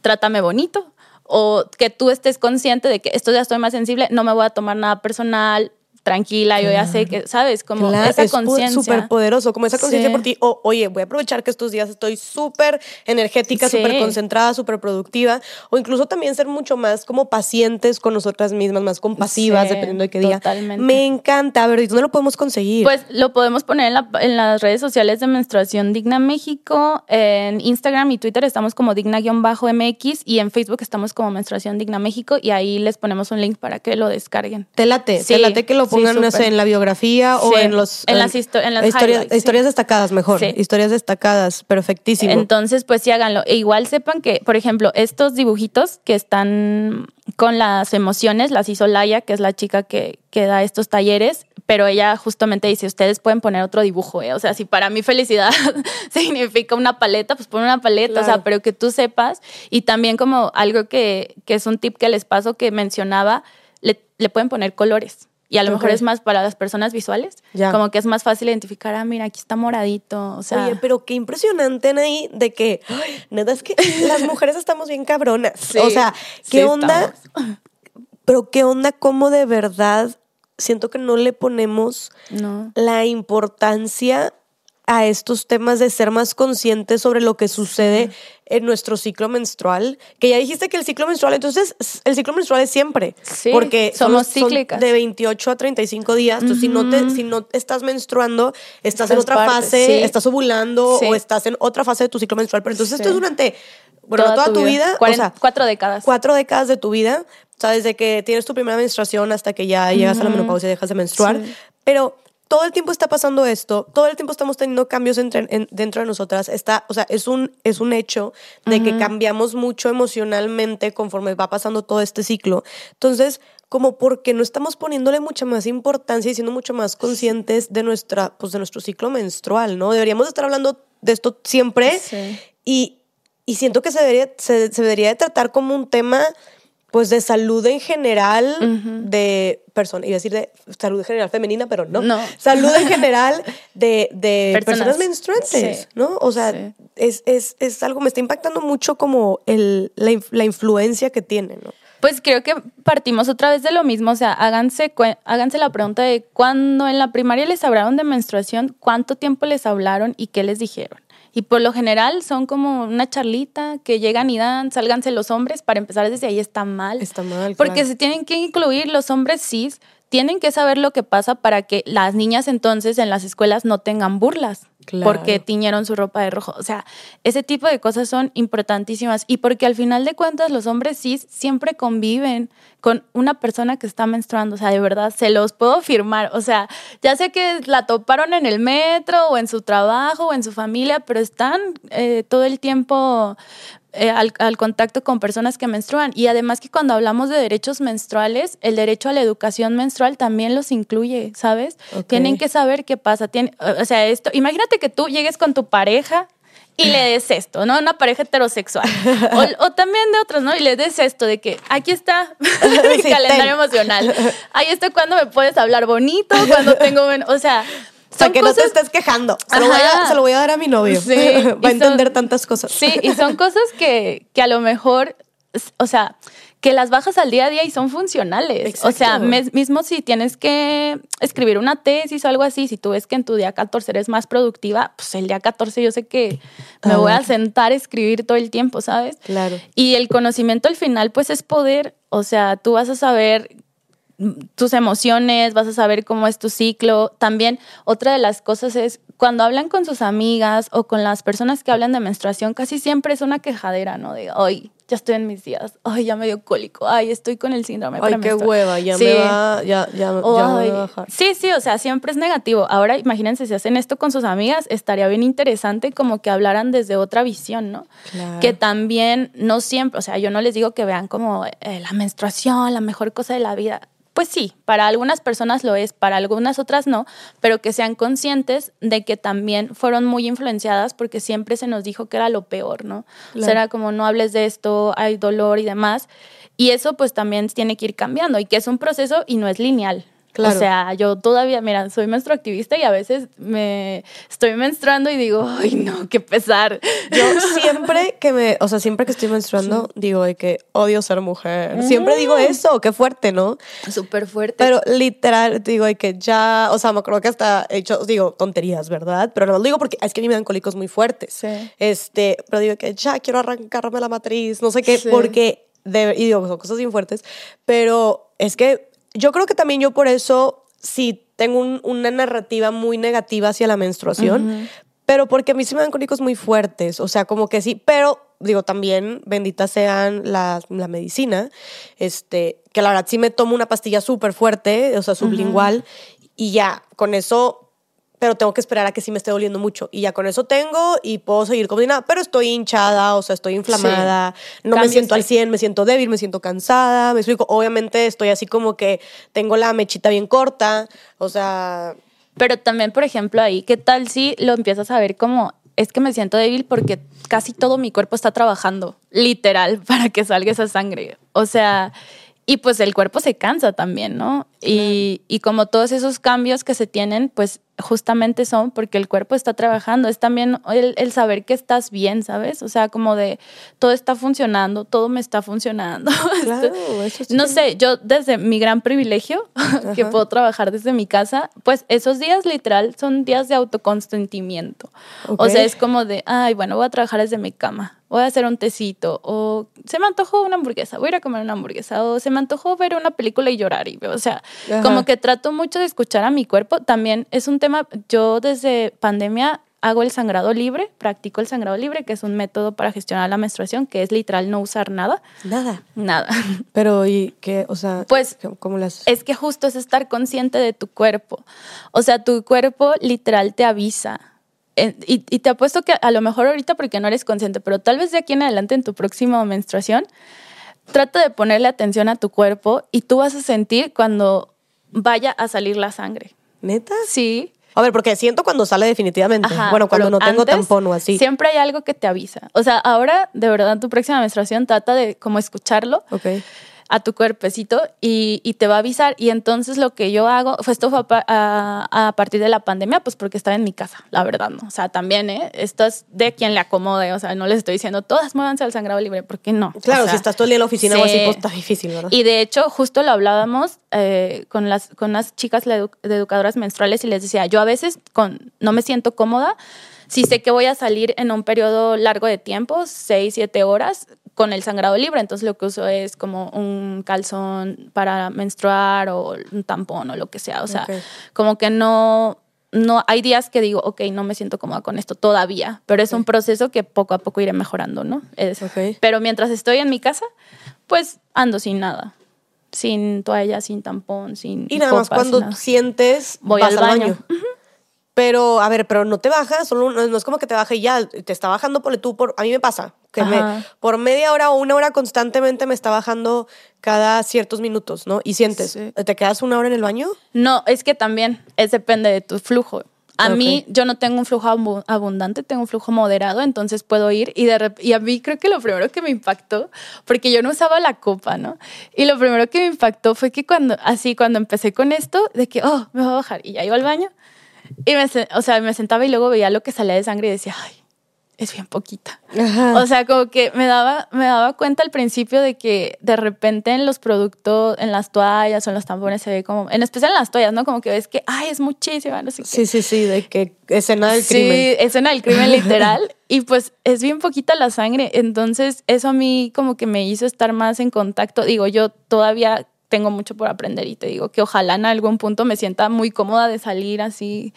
Trátame bonito. O que tú estés consciente de que estos días estoy más sensible, no me voy a tomar nada personal, tranquila, yo ya sé que, ¿sabes? Como esa conciencia. Es súper poderoso, como esa conciencia por ti. O, oye, voy a aprovechar que estos días estoy súper energética, súper concentrada, súper productiva. O incluso también ser mucho más como pacientes con nosotras mismas, más compasivas, dependiendo de qué día. Totalmente. Me encanta. A ver, ¿y dónde lo podemos conseguir? Pues lo podemos poner en, en las redes sociales de Menstruación Digna México. En Instagram y Twitter estamos como digna-mx y en Facebook estamos como Menstruación Digna México y ahí les ponemos un link para que lo descarguen. Te late, te late que lo pónganos en la biografía o en los en las, en las historias, historias destacadas mejor, historias destacadas, perfectísimo. Entonces, pues sí háganlo. E igual sepan que, por ejemplo, estos dibujitos que están con las emociones, las hizo Laia, que es la chica que, que da estos talleres, pero ella justamente dice, ustedes pueden poner otro dibujo, ¿eh? o sea, si para mí felicidad significa una paleta, pues pon una paleta, o sea, pero que tú sepas, y también como algo que, que es un tip que les paso que mencionaba, le, le pueden poner colores. Y a lo mejor es más para las personas visuales. Como que es más fácil identificar, ah, mira, aquí está moradito. O sea. Oye, pero qué impresionante, Anaí, de que, neta, es que las mujeres estamos bien cabronas. o sea, ¿qué onda? Pero qué onda, cómo de verdad siento que no le ponemos la importancia a estos temas de ser más conscientes sobre lo que sucede en nuestro ciclo menstrual. Que ya dijiste que el ciclo menstrual, entonces el ciclo menstrual es siempre. Sí, porque somos cíclicas. de 28 a 35 días. Entonces, si, no te, si no estás menstruando, estás en otra fase, estás ovulando o estás en otra fase de tu ciclo menstrual. Pero entonces esto es durante, bueno, toda, tu vida. cuatro décadas. Cuatro décadas de tu vida. O sea, desde que tienes tu primera menstruación hasta que ya llegas a la menopausia y dejas de menstruar. Pero todo el tiempo está pasando esto, todo el tiempo estamos teniendo cambios entre, dentro de nosotras. Está, o sea, es un, es un hecho de que cambiamos mucho emocionalmente conforme va pasando todo este ciclo. Entonces, como porque no estamos poniéndole mucha más importancia y siendo mucho más conscientes de, nuestra, pues de nuestro ciclo menstrual, ¿no? Deberíamos estar hablando de esto siempre y, y, siento que se debería, se, se debería de tratar como un tema pues de salud en general de personas, iba a decir de salud en general femenina, pero no. no. Salud en general de, de personas. menstruantes, ¿no? O sea, es, es, es, algo, me está impactando mucho como el, la, la, influencia que tiene, ¿no? Pues creo que partimos otra vez de lo mismo, o sea, háganse, háganse la pregunta de cuando en la primaria les hablaron de menstruación, cuánto tiempo les hablaron y qué les dijeron. Y por lo general son como una charlita que llegan y dan, sálganse los hombres, para empezar desde ahí está mal. Está mal. Porque se tienen que incluir los hombres cis, tienen que saber lo que pasa para que las niñas entonces en las escuelas no tengan burlas porque tiñeron su ropa de rojo. O sea, ese tipo de cosas son importantísimas y porque al final de cuentas los hombres cis siempre conviven con una persona que está menstruando. O sea, de verdad, se los puedo firmar. O sea, ya sé que la toparon en el metro o en su trabajo o en su familia, pero están eh, todo el tiempo eh, al, contacto con personas que menstruan. Y además que cuando hablamos de derechos menstruales, el derecho a la educación menstrual también los incluye, ¿sabes? Tienen que saber qué pasa. o sea, esto, imagínate que tú llegues con tu pareja y le des esto, ¿no? Una pareja heterosexual. O, también de otros, ¿no? Y le des esto de que aquí está mi calendario emocional. Ahí está cuando me puedes hablar bonito, cuando tengo... O sea, o sea, que no te estés quejando. Se lo, voy a, dar a mi novio. Sí, Va a entender tantas cosas. Sí, y son cosas que, que a lo mejor, o sea, que las bajas al día a día y son funcionales. O sea, mismo si tienes que escribir una tesis o algo así, si tú ves que en tu día 14 eres más productiva, pues el día 14 yo sé que me voy a sentar a escribir todo el tiempo, ¿sabes? Claro. Y el conocimiento al final, pues es poder. O sea, tú vas a saber tus emociones, vas a saber cómo es tu ciclo. También otra de las cosas es cuando hablan con sus amigas o con las personas que hablan de menstruación, casi siempre es una quejadera, ¿no? De, ay, ya estoy en mis días, ay, ya me dio cólico, ay, estoy con el síndrome Ay, qué hueva, ya me va, ya, ya, me va a bajar. Sí, sí, o sea, siempre es negativo. Ahora, imagínense, si hacen esto con sus amigas, estaría bien interesante como que hablaran desde otra visión, ¿no? Que también no siempre, o sea, yo no les digo que vean como eh, la menstruación, la mejor cosa de la vida pues sí, para algunas personas lo es, para algunas otras no, pero que sean conscientes de que también fueron muy influenciadas porque siempre se nos dijo que era lo peor, ¿no? O sea, era como no hables de esto, hay dolor y demás. Y eso pues también tiene que ir cambiando y que es un proceso y no es lineal, o sea, yo todavía, mira, soy menstruactivista y a veces me estoy menstruando y digo, ay, no, qué pesar. Yo siempre que me, o sea, siempre que estoy menstruando, digo de que odio ser mujer. Siempre digo eso, qué fuerte, ¿no? Súper fuerte. Pero literal, digo de que ya, o sea, me acuerdo que hasta he hecho, digo, tonterías, ¿verdad? Pero no lo digo porque es que a mí me dan cólicos muy fuertes. Sí. Este, pero digo que ya quiero arrancarme la matriz, no sé qué, porque, de, y digo, son cosas bien fuertes, pero es que yo creo que también yo por eso sí tengo una narrativa muy negativa hacia la menstruación, pero porque a mí sí me dan cólicos muy fuertes, o sea, como que sí, pero digo también, benditas sean la, la medicina, este, que la verdad sí me tomo una pastilla súper fuerte, o sea, sublingual, y ya, con eso pero tengo que esperar a que sí me esté doliendo mucho. Y ya con eso tengo y puedo seguir como nada, pero estoy hinchada, o sea, estoy inflamada, no me siento al 100, me siento débil, me siento cansada, me explico. Obviamente estoy así como que tengo la mechita bien corta, o sea... Pero también, por ejemplo, ahí, ¿qué tal si lo empiezas a ver como, es que me siento débil porque casi todo mi cuerpo está trabajando, literal, para que salga esa sangre? O sea y pues el cuerpo se cansa también, ¿no? Y, y, como todos esos cambios que se tienen, pues justamente son porque el cuerpo está trabajando. Es también el, saber que estás bien, ¿sabes? O sea, como de todo está funcionando, todo me está funcionando. Claro, eso no sé, yo desde mi gran privilegio, que puedo trabajar desde mi casa, pues esos días literal son días de autoconsentimiento. O sea, es como de, ay, bueno, voy a trabajar desde mi cama voy a hacer un tecito, o se me antojó una hamburguesa, voy a ir a comer una hamburguesa, o se me antojó ver una película y llorar. Y, o sea, como que trato mucho de escuchar a mi cuerpo. También es un tema, yo desde pandemia hago el sangrado libre, practico el sangrado libre, que es un método para gestionar la menstruación, que es literal no usar nada. Nada. Nada. Pero, ¿y qué? O sea, pues, ¿cómo las...? Es que justo es estar consciente de tu cuerpo. O sea, tu cuerpo literal te avisa y, te apuesto que a lo mejor ahorita porque no eres consciente, pero tal vez de aquí en adelante en tu próxima menstruación, trata de ponerle atención a tu cuerpo y tú vas a sentir cuando vaya a salir la sangre. ¿Neta? Sí. A ver, porque siento cuando sale definitivamente. bueno, cuando no tengo tampón o así. Siempre hay algo que te avisa. O sea, ahora, de verdad, tu próxima menstruación trata de como escucharlo. Ok a tu cuerpecito y, y, te va a avisar. Y entonces lo que yo hago, fue esto fue a, a, partir de la pandemia, pues porque estaba en mi casa, la verdad, ¿no? O sea, también, ¿eh? Esto es de quien le acomode, o sea, no les estoy diciendo, todas muévanse al sangrado libre, porque no. Claro, si estás todo el día en la oficina o así, pues está difícil, ¿verdad? Y de hecho, justo lo hablábamos eh, con, las, con unas chicas de educadoras menstruales y les decía, yo a veces con, no me siento cómoda si sé que voy a salir en un periodo largo de tiempo, seis, siete horas, con el sangrado libre, entonces lo que uso es como un calzón para menstruar o un tampón o lo que sea, o sea, como que no, no, hay días que digo, ok, no me siento cómoda con esto todavía, pero es un proceso que poco a poco iré mejorando, ¿no? Es, Pero mientras estoy en mi casa, pues ando sin nada, sin toalla, sin tampón, sin... Y nada más cuando sientes, voy al baño. Pero, a ver, pero no te baja, solo no es como que te baje y ya, te está bajando, por tú, por, a mí me pasa, que me, por media hora o una hora constantemente me está bajando cada ciertos minutos, ¿no? Y sientes, ¿te quedas una hora en el baño? No, es que también es depende de tu flujo. A mí, yo no tengo un flujo abundante, tengo un flujo moderado, entonces puedo ir y, de y a mí creo que lo primero que me impactó, porque yo no usaba la copa, ¿no? Y lo primero que me impactó fue que cuando, así, cuando empecé con esto, de que, oh, me va a bajar, y ya iba al baño, y me, o sea, me sentaba y luego veía lo que salía de sangre y decía, ay, es bien poquita. O sea, como que me daba, me daba cuenta al principio de que de repente en los productos, en las toallas o en los tampones se ve como, en especial en las toallas, ¿no? Como que ves que, ay, es muchísima, no sé qué. Sí, sí, sí, de que escena del crimen. Sí, escena del crimen literal. y pues es bien poquita la sangre. Entonces, eso a mí como que me hizo estar más en contacto. Digo, yo todavía tengo mucho por aprender y te digo que ojalá en algún punto me sienta muy cómoda de salir así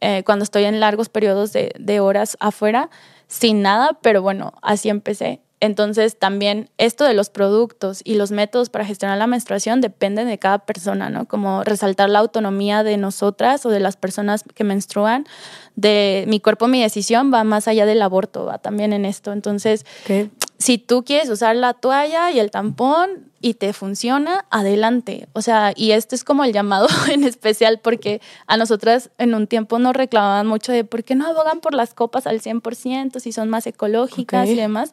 eh, cuando estoy en largos periodos de, de horas afuera sin nada, pero bueno, así empecé. Entonces también esto de los productos y los métodos para gestionar la menstruación dependen de cada persona, ¿no? Como resaltar la autonomía de nosotras o de las personas que menstruan, de mi cuerpo, mi decisión, va más allá del aborto, va también en esto. Entonces, si tú quieres usar la toalla y el tampón, y te funciona, adelante. O sea, y esto es como el llamado en especial porque a nosotras en un tiempo nos reclamaban mucho de por qué no abogan por las copas al 100% si son más ecológicas y demás.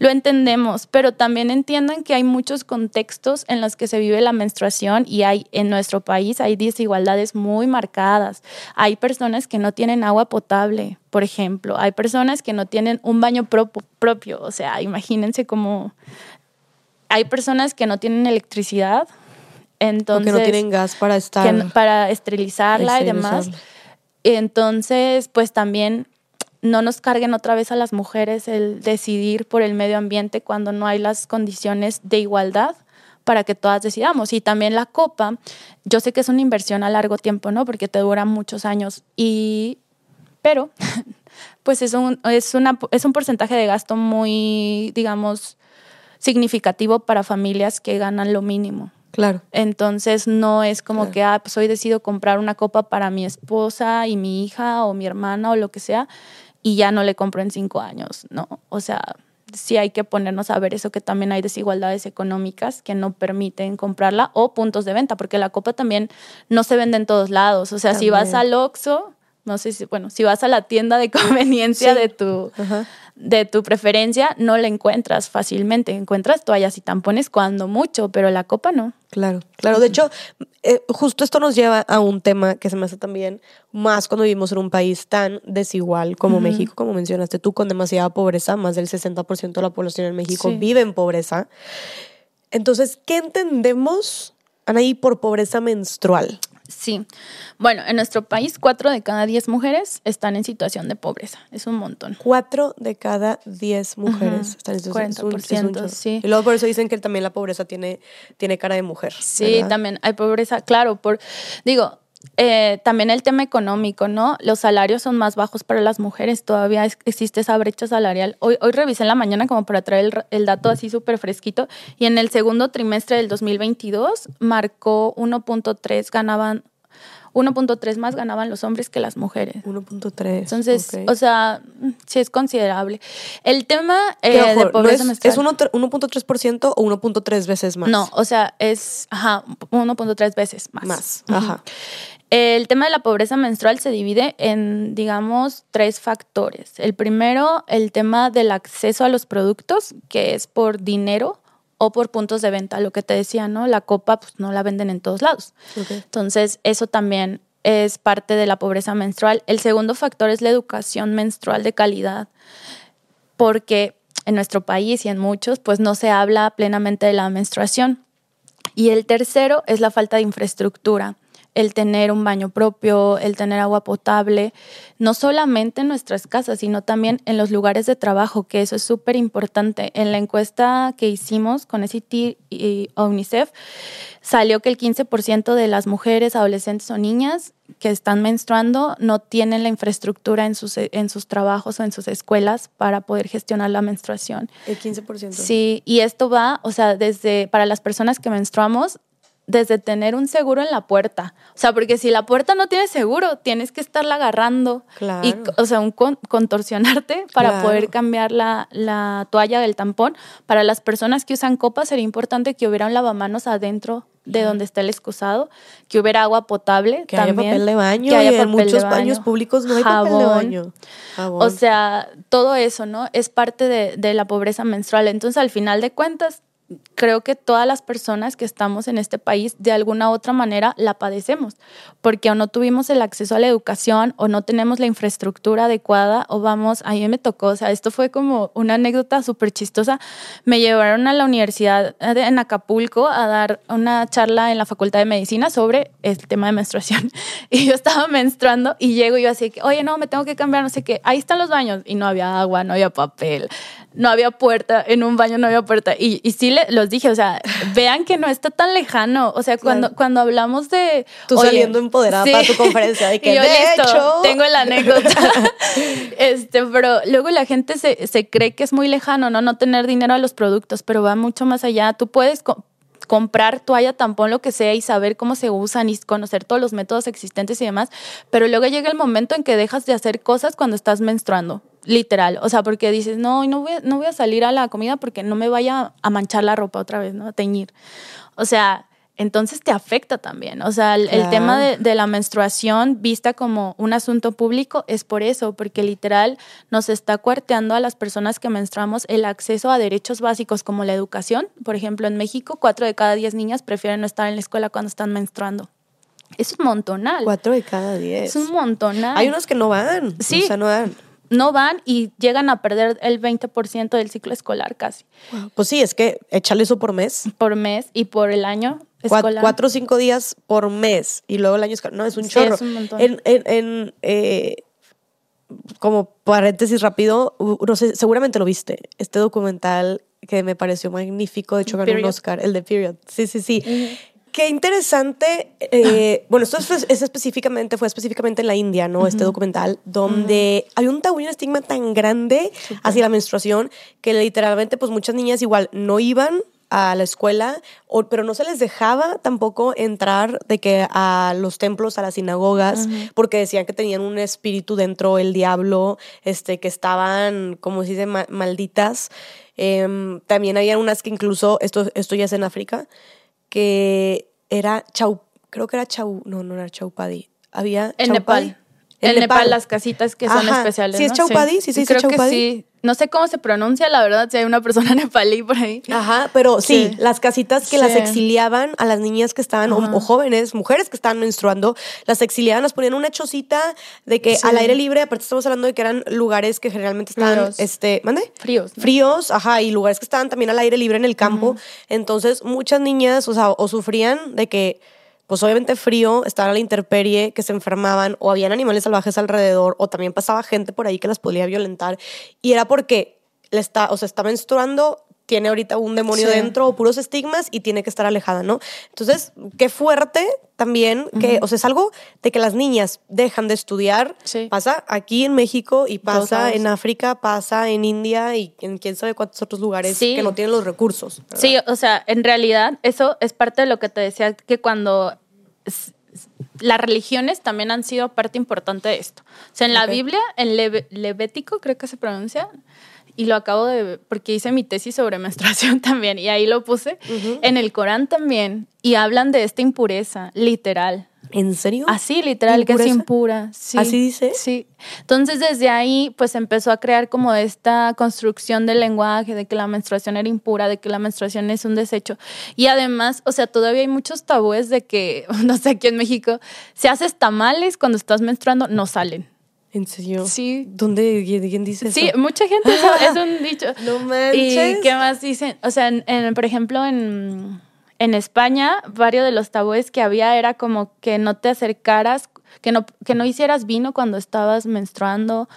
Lo entendemos, pero también entiendan que hay muchos contextos en los que se vive la menstruación y hay en nuestro país hay desigualdades muy marcadas. Hay personas que no tienen agua potable, por ejemplo. Hay personas que no tienen un baño propio. O sea, imagínense cómo hay personas que no tienen electricidad, entonces... que no tienen gas para estar... para esterilizarla y demás. Entonces, pues también no nos carguen otra vez a las mujeres el decidir por el medio ambiente cuando no hay las condiciones de igualdad para que todas decidamos. Y también la copa, yo sé que es una inversión a largo tiempo, ¿no? Porque te dura muchos años. Y, pero, pues es un, es, una, es un porcentaje de gasto muy, digamos, significativo para familias que ganan lo mínimo. Claro. Entonces no es como que, ah, pues hoy decido comprar una copa para mi esposa y mi hija o mi hermana o lo que sea y ya no le compro en cinco años, ¿no? O sea, sí hay que ponernos a ver eso, que también hay desigualdades económicas que no permiten comprarla o puntos de venta, porque la copa también no se vende en todos lados. O sea, si vas al Oxxo, no sé si, bueno, si vas a la tienda de conveniencia de, tu, de tu preferencia, no la encuentras fácilmente. Encuentras toallas y tampones cuando mucho, pero la copa no. Claro, claro. De hecho, eh, justo esto nos lleva a un tema que se me hace también más cuando vivimos en un país tan desigual como México, como mencionaste tú, con demasiada pobreza. Más del 60% de la población en México vive en pobreza. Entonces, ¿qué entendemos, Anaí, por pobreza menstrual? Sí. Bueno, en nuestro país, cuatro de cada diez mujeres están en situación de pobreza. Es un montón. Cuatro de cada diez mujeres están en situación de pobreza. sí. Y luego por eso dicen que también la pobreza tiene, tiene cara de mujer. Sí, también hay pobreza, claro. Por, digo, eh, también el tema económico, ¿no? Los salarios son más bajos para las mujeres, todavía existe esa brecha salarial. Hoy, hoy revisé en la mañana como para traer el, el dato así súper fresquito y en el segundo trimestre del 2022 marcó 1.3, ganaban 1.3 más ganaban los hombres que las mujeres. 1.3. Entonces, o sea, sí es considerable. El tema eh, de pobreza ¿no es, ¿Es 1.3% o 1.3 veces más? No, o sea, es 1.3 veces más. Más, ajá. El tema de la pobreza menstrual se divide en, digamos, tres factores. El primero, el tema del acceso a los productos, que es por dinero o por puntos de venta, lo que te decía, ¿no? La copa pues no la venden en todos lados. Entonces, eso también es parte de la pobreza menstrual. El segundo factor es la educación menstrual de calidad, porque en nuestro país y en muchos, pues no se habla plenamente de la menstruación. Y el tercero es la falta de infraestructura el tener un baño propio, el tener agua potable, no solamente en nuestras casas, sino también en los lugares de trabajo, que eso es súper importante. En la encuesta que hicimos con SIT y UNICEF, salió que el 15% de las mujeres, adolescentes o niñas que están menstruando no tienen la infraestructura en sus, en sus trabajos o en sus escuelas para poder gestionar la menstruación. El 15%. Sí, y esto va, o sea, desde para las personas que menstruamos, desde tener un seguro en la puerta. O sea, porque si la puerta no tiene seguro, tienes que estarla agarrando. Claro. Y, o sea, un contorsionarte para poder cambiar la, la, toalla del tampón. Para las personas que usan copas sería importante que hubiera un lavamanos adentro de donde está el excusado, que hubiera agua potable que haya papel de baño, que haya y en muchos baños públicos no hay papel de baño. O sea, todo eso, ¿no? Es parte de, de la pobreza menstrual. Entonces, al final de cuentas, creo que todas las personas que estamos en este país de alguna u otra manera la padecemos, porque o no tuvimos el acceso a la educación o no tenemos la infraestructura adecuada o vamos, a mí me tocó, o sea, esto fue como una anécdota súper chistosa, me llevaron a la universidad en Acapulco a dar una charla en la Facultad de Medicina sobre el tema de menstruación. Y yo estaba menstruando y llego yo así que, oye, no, me tengo que cambiar, no sé qué, ahí están los baños y no había agua, no había papel, no había puerta, en un baño no había puerta y, y sí los dije, o sea, vean que no está tan lejano. O sea, cuando, cuando hablamos de. Tú saliendo empoderada para tu conferencia, de que yo, de hecho. Tengo la anécdota. este, pero luego la gente se, se cree que es muy lejano, ¿no? No tener dinero a los productos, pero va mucho más allá. Tú puedes comprar toalla, tampón, lo que sea y saber cómo se usan y conocer todos los métodos existentes y demás, pero luego llega el momento en que dejas de hacer cosas cuando estás menstruando. Literal, o sea, porque dices, no, no voy, a, no voy a salir a la comida porque no me vaya a manchar la ropa otra vez, ¿no? A teñir. O sea, entonces te afecta también. O sea, el, tema de, la menstruación vista como un asunto público es por eso, porque literal nos está cuarteando a las personas que menstruamos el acceso a derechos básicos como la educación. Por ejemplo, en México, cuatro de cada diez niñas prefieren no estar en la escuela cuando están menstruando. Es un montonal. Cuatro de cada diez. Es un montonal. Hay unos que no van. Sí. O sea, no van no van y llegan a perder el 20% del ciclo escolar casi. Pues sí, es que échale eso por mes. Por mes y por el año escolar. Cuatro, o cinco días por mes y luego el año escolar. No, es un chorro. Es un montón. En, en, eh, como paréntesis rápido, no sé, seguramente lo viste, este documental que me pareció magnífico, de hecho ganó un Oscar, el de Period. Sí, sí, sí. Qué interesante. Eh, bueno, esto es, específicamente, fue específicamente en la India, ¿no? Este documental, donde hay un tabú y un estigma tan grande hacia la menstruación que literalmente, pues muchas niñas igual no iban a la escuela, pero no se les dejaba tampoco entrar de que a los templos, a las sinagogas, porque decían que tenían un espíritu dentro, el diablo, este, que estaban, como se dice, malditas. Em, también había unas que incluso, esto, esto ya es en África, que era Chau, creo que era Chau, no, no era Chaupadi. Había en Nepal. En, Nepal. las casitas que son especiales. Sí, es Chaupadi, sí, sí, sí, Creo que sí. No sé cómo se pronuncia, la verdad, si hay una persona nepalí por ahí. Ajá, pero sí, las casitas que las exiliaban a las niñas que estaban, o, jóvenes, mujeres que estaban menstruando, las exiliaban, las ponían una chocita de que al aire libre, aparte estamos hablando de que eran lugares que generalmente estaban, este, ¿mande? Fríos. Fríos, ajá, y lugares que estaban también al aire libre en el campo. Entonces, muchas niñas, o sea, o sufrían de que pues obviamente frío, estaban a la intemperie, que se enfermaban o habían animales salvajes alrededor o también pasaba gente por ahí que las podía violentar y era porque le está, o sea, está menstruando, tiene ahorita un demonio dentro o puros estigmas y tiene que estar alejada, ¿no? Entonces, qué fuerte también que, o sea, es algo de que las niñas dejan de estudiar. Pasa aquí en México y pasa en África, pasa en India y en quién sabe cuántos otros lugares que no tienen los recursos. Sí, o sea, en realidad eso es parte de lo que te decía que cuando las religiones también han sido parte importante de esto. O sea, en la Biblia, en Levético, creo que se pronuncia, y lo acabo de, porque hice mi tesis sobre menstruación también, y ahí lo puse, en el Corán también, y hablan de esta impureza, literal. ¿En serio? Así, literal, que es impura. Sí, ¿Así dice? Sí. Entonces, desde ahí, pues empezó a crear como esta construcción del lenguaje, de que la menstruación era impura, de que la menstruación es un desecho. Y además, o sea, todavía hay muchos tabúes de que, no sé, aquí en México, si haces tamales cuando estás menstruando, no salen. ¿En serio? Sí. ¿Dónde? ¿Quién dice eso? Sí, mucha gente, eso es un dicho. No manches. ¿Y qué más dicen? O sea, por ejemplo, en, en España, varios de los tabúes que había era como que no te acercaras, que no, que no hicieras vino cuando estabas menstruando,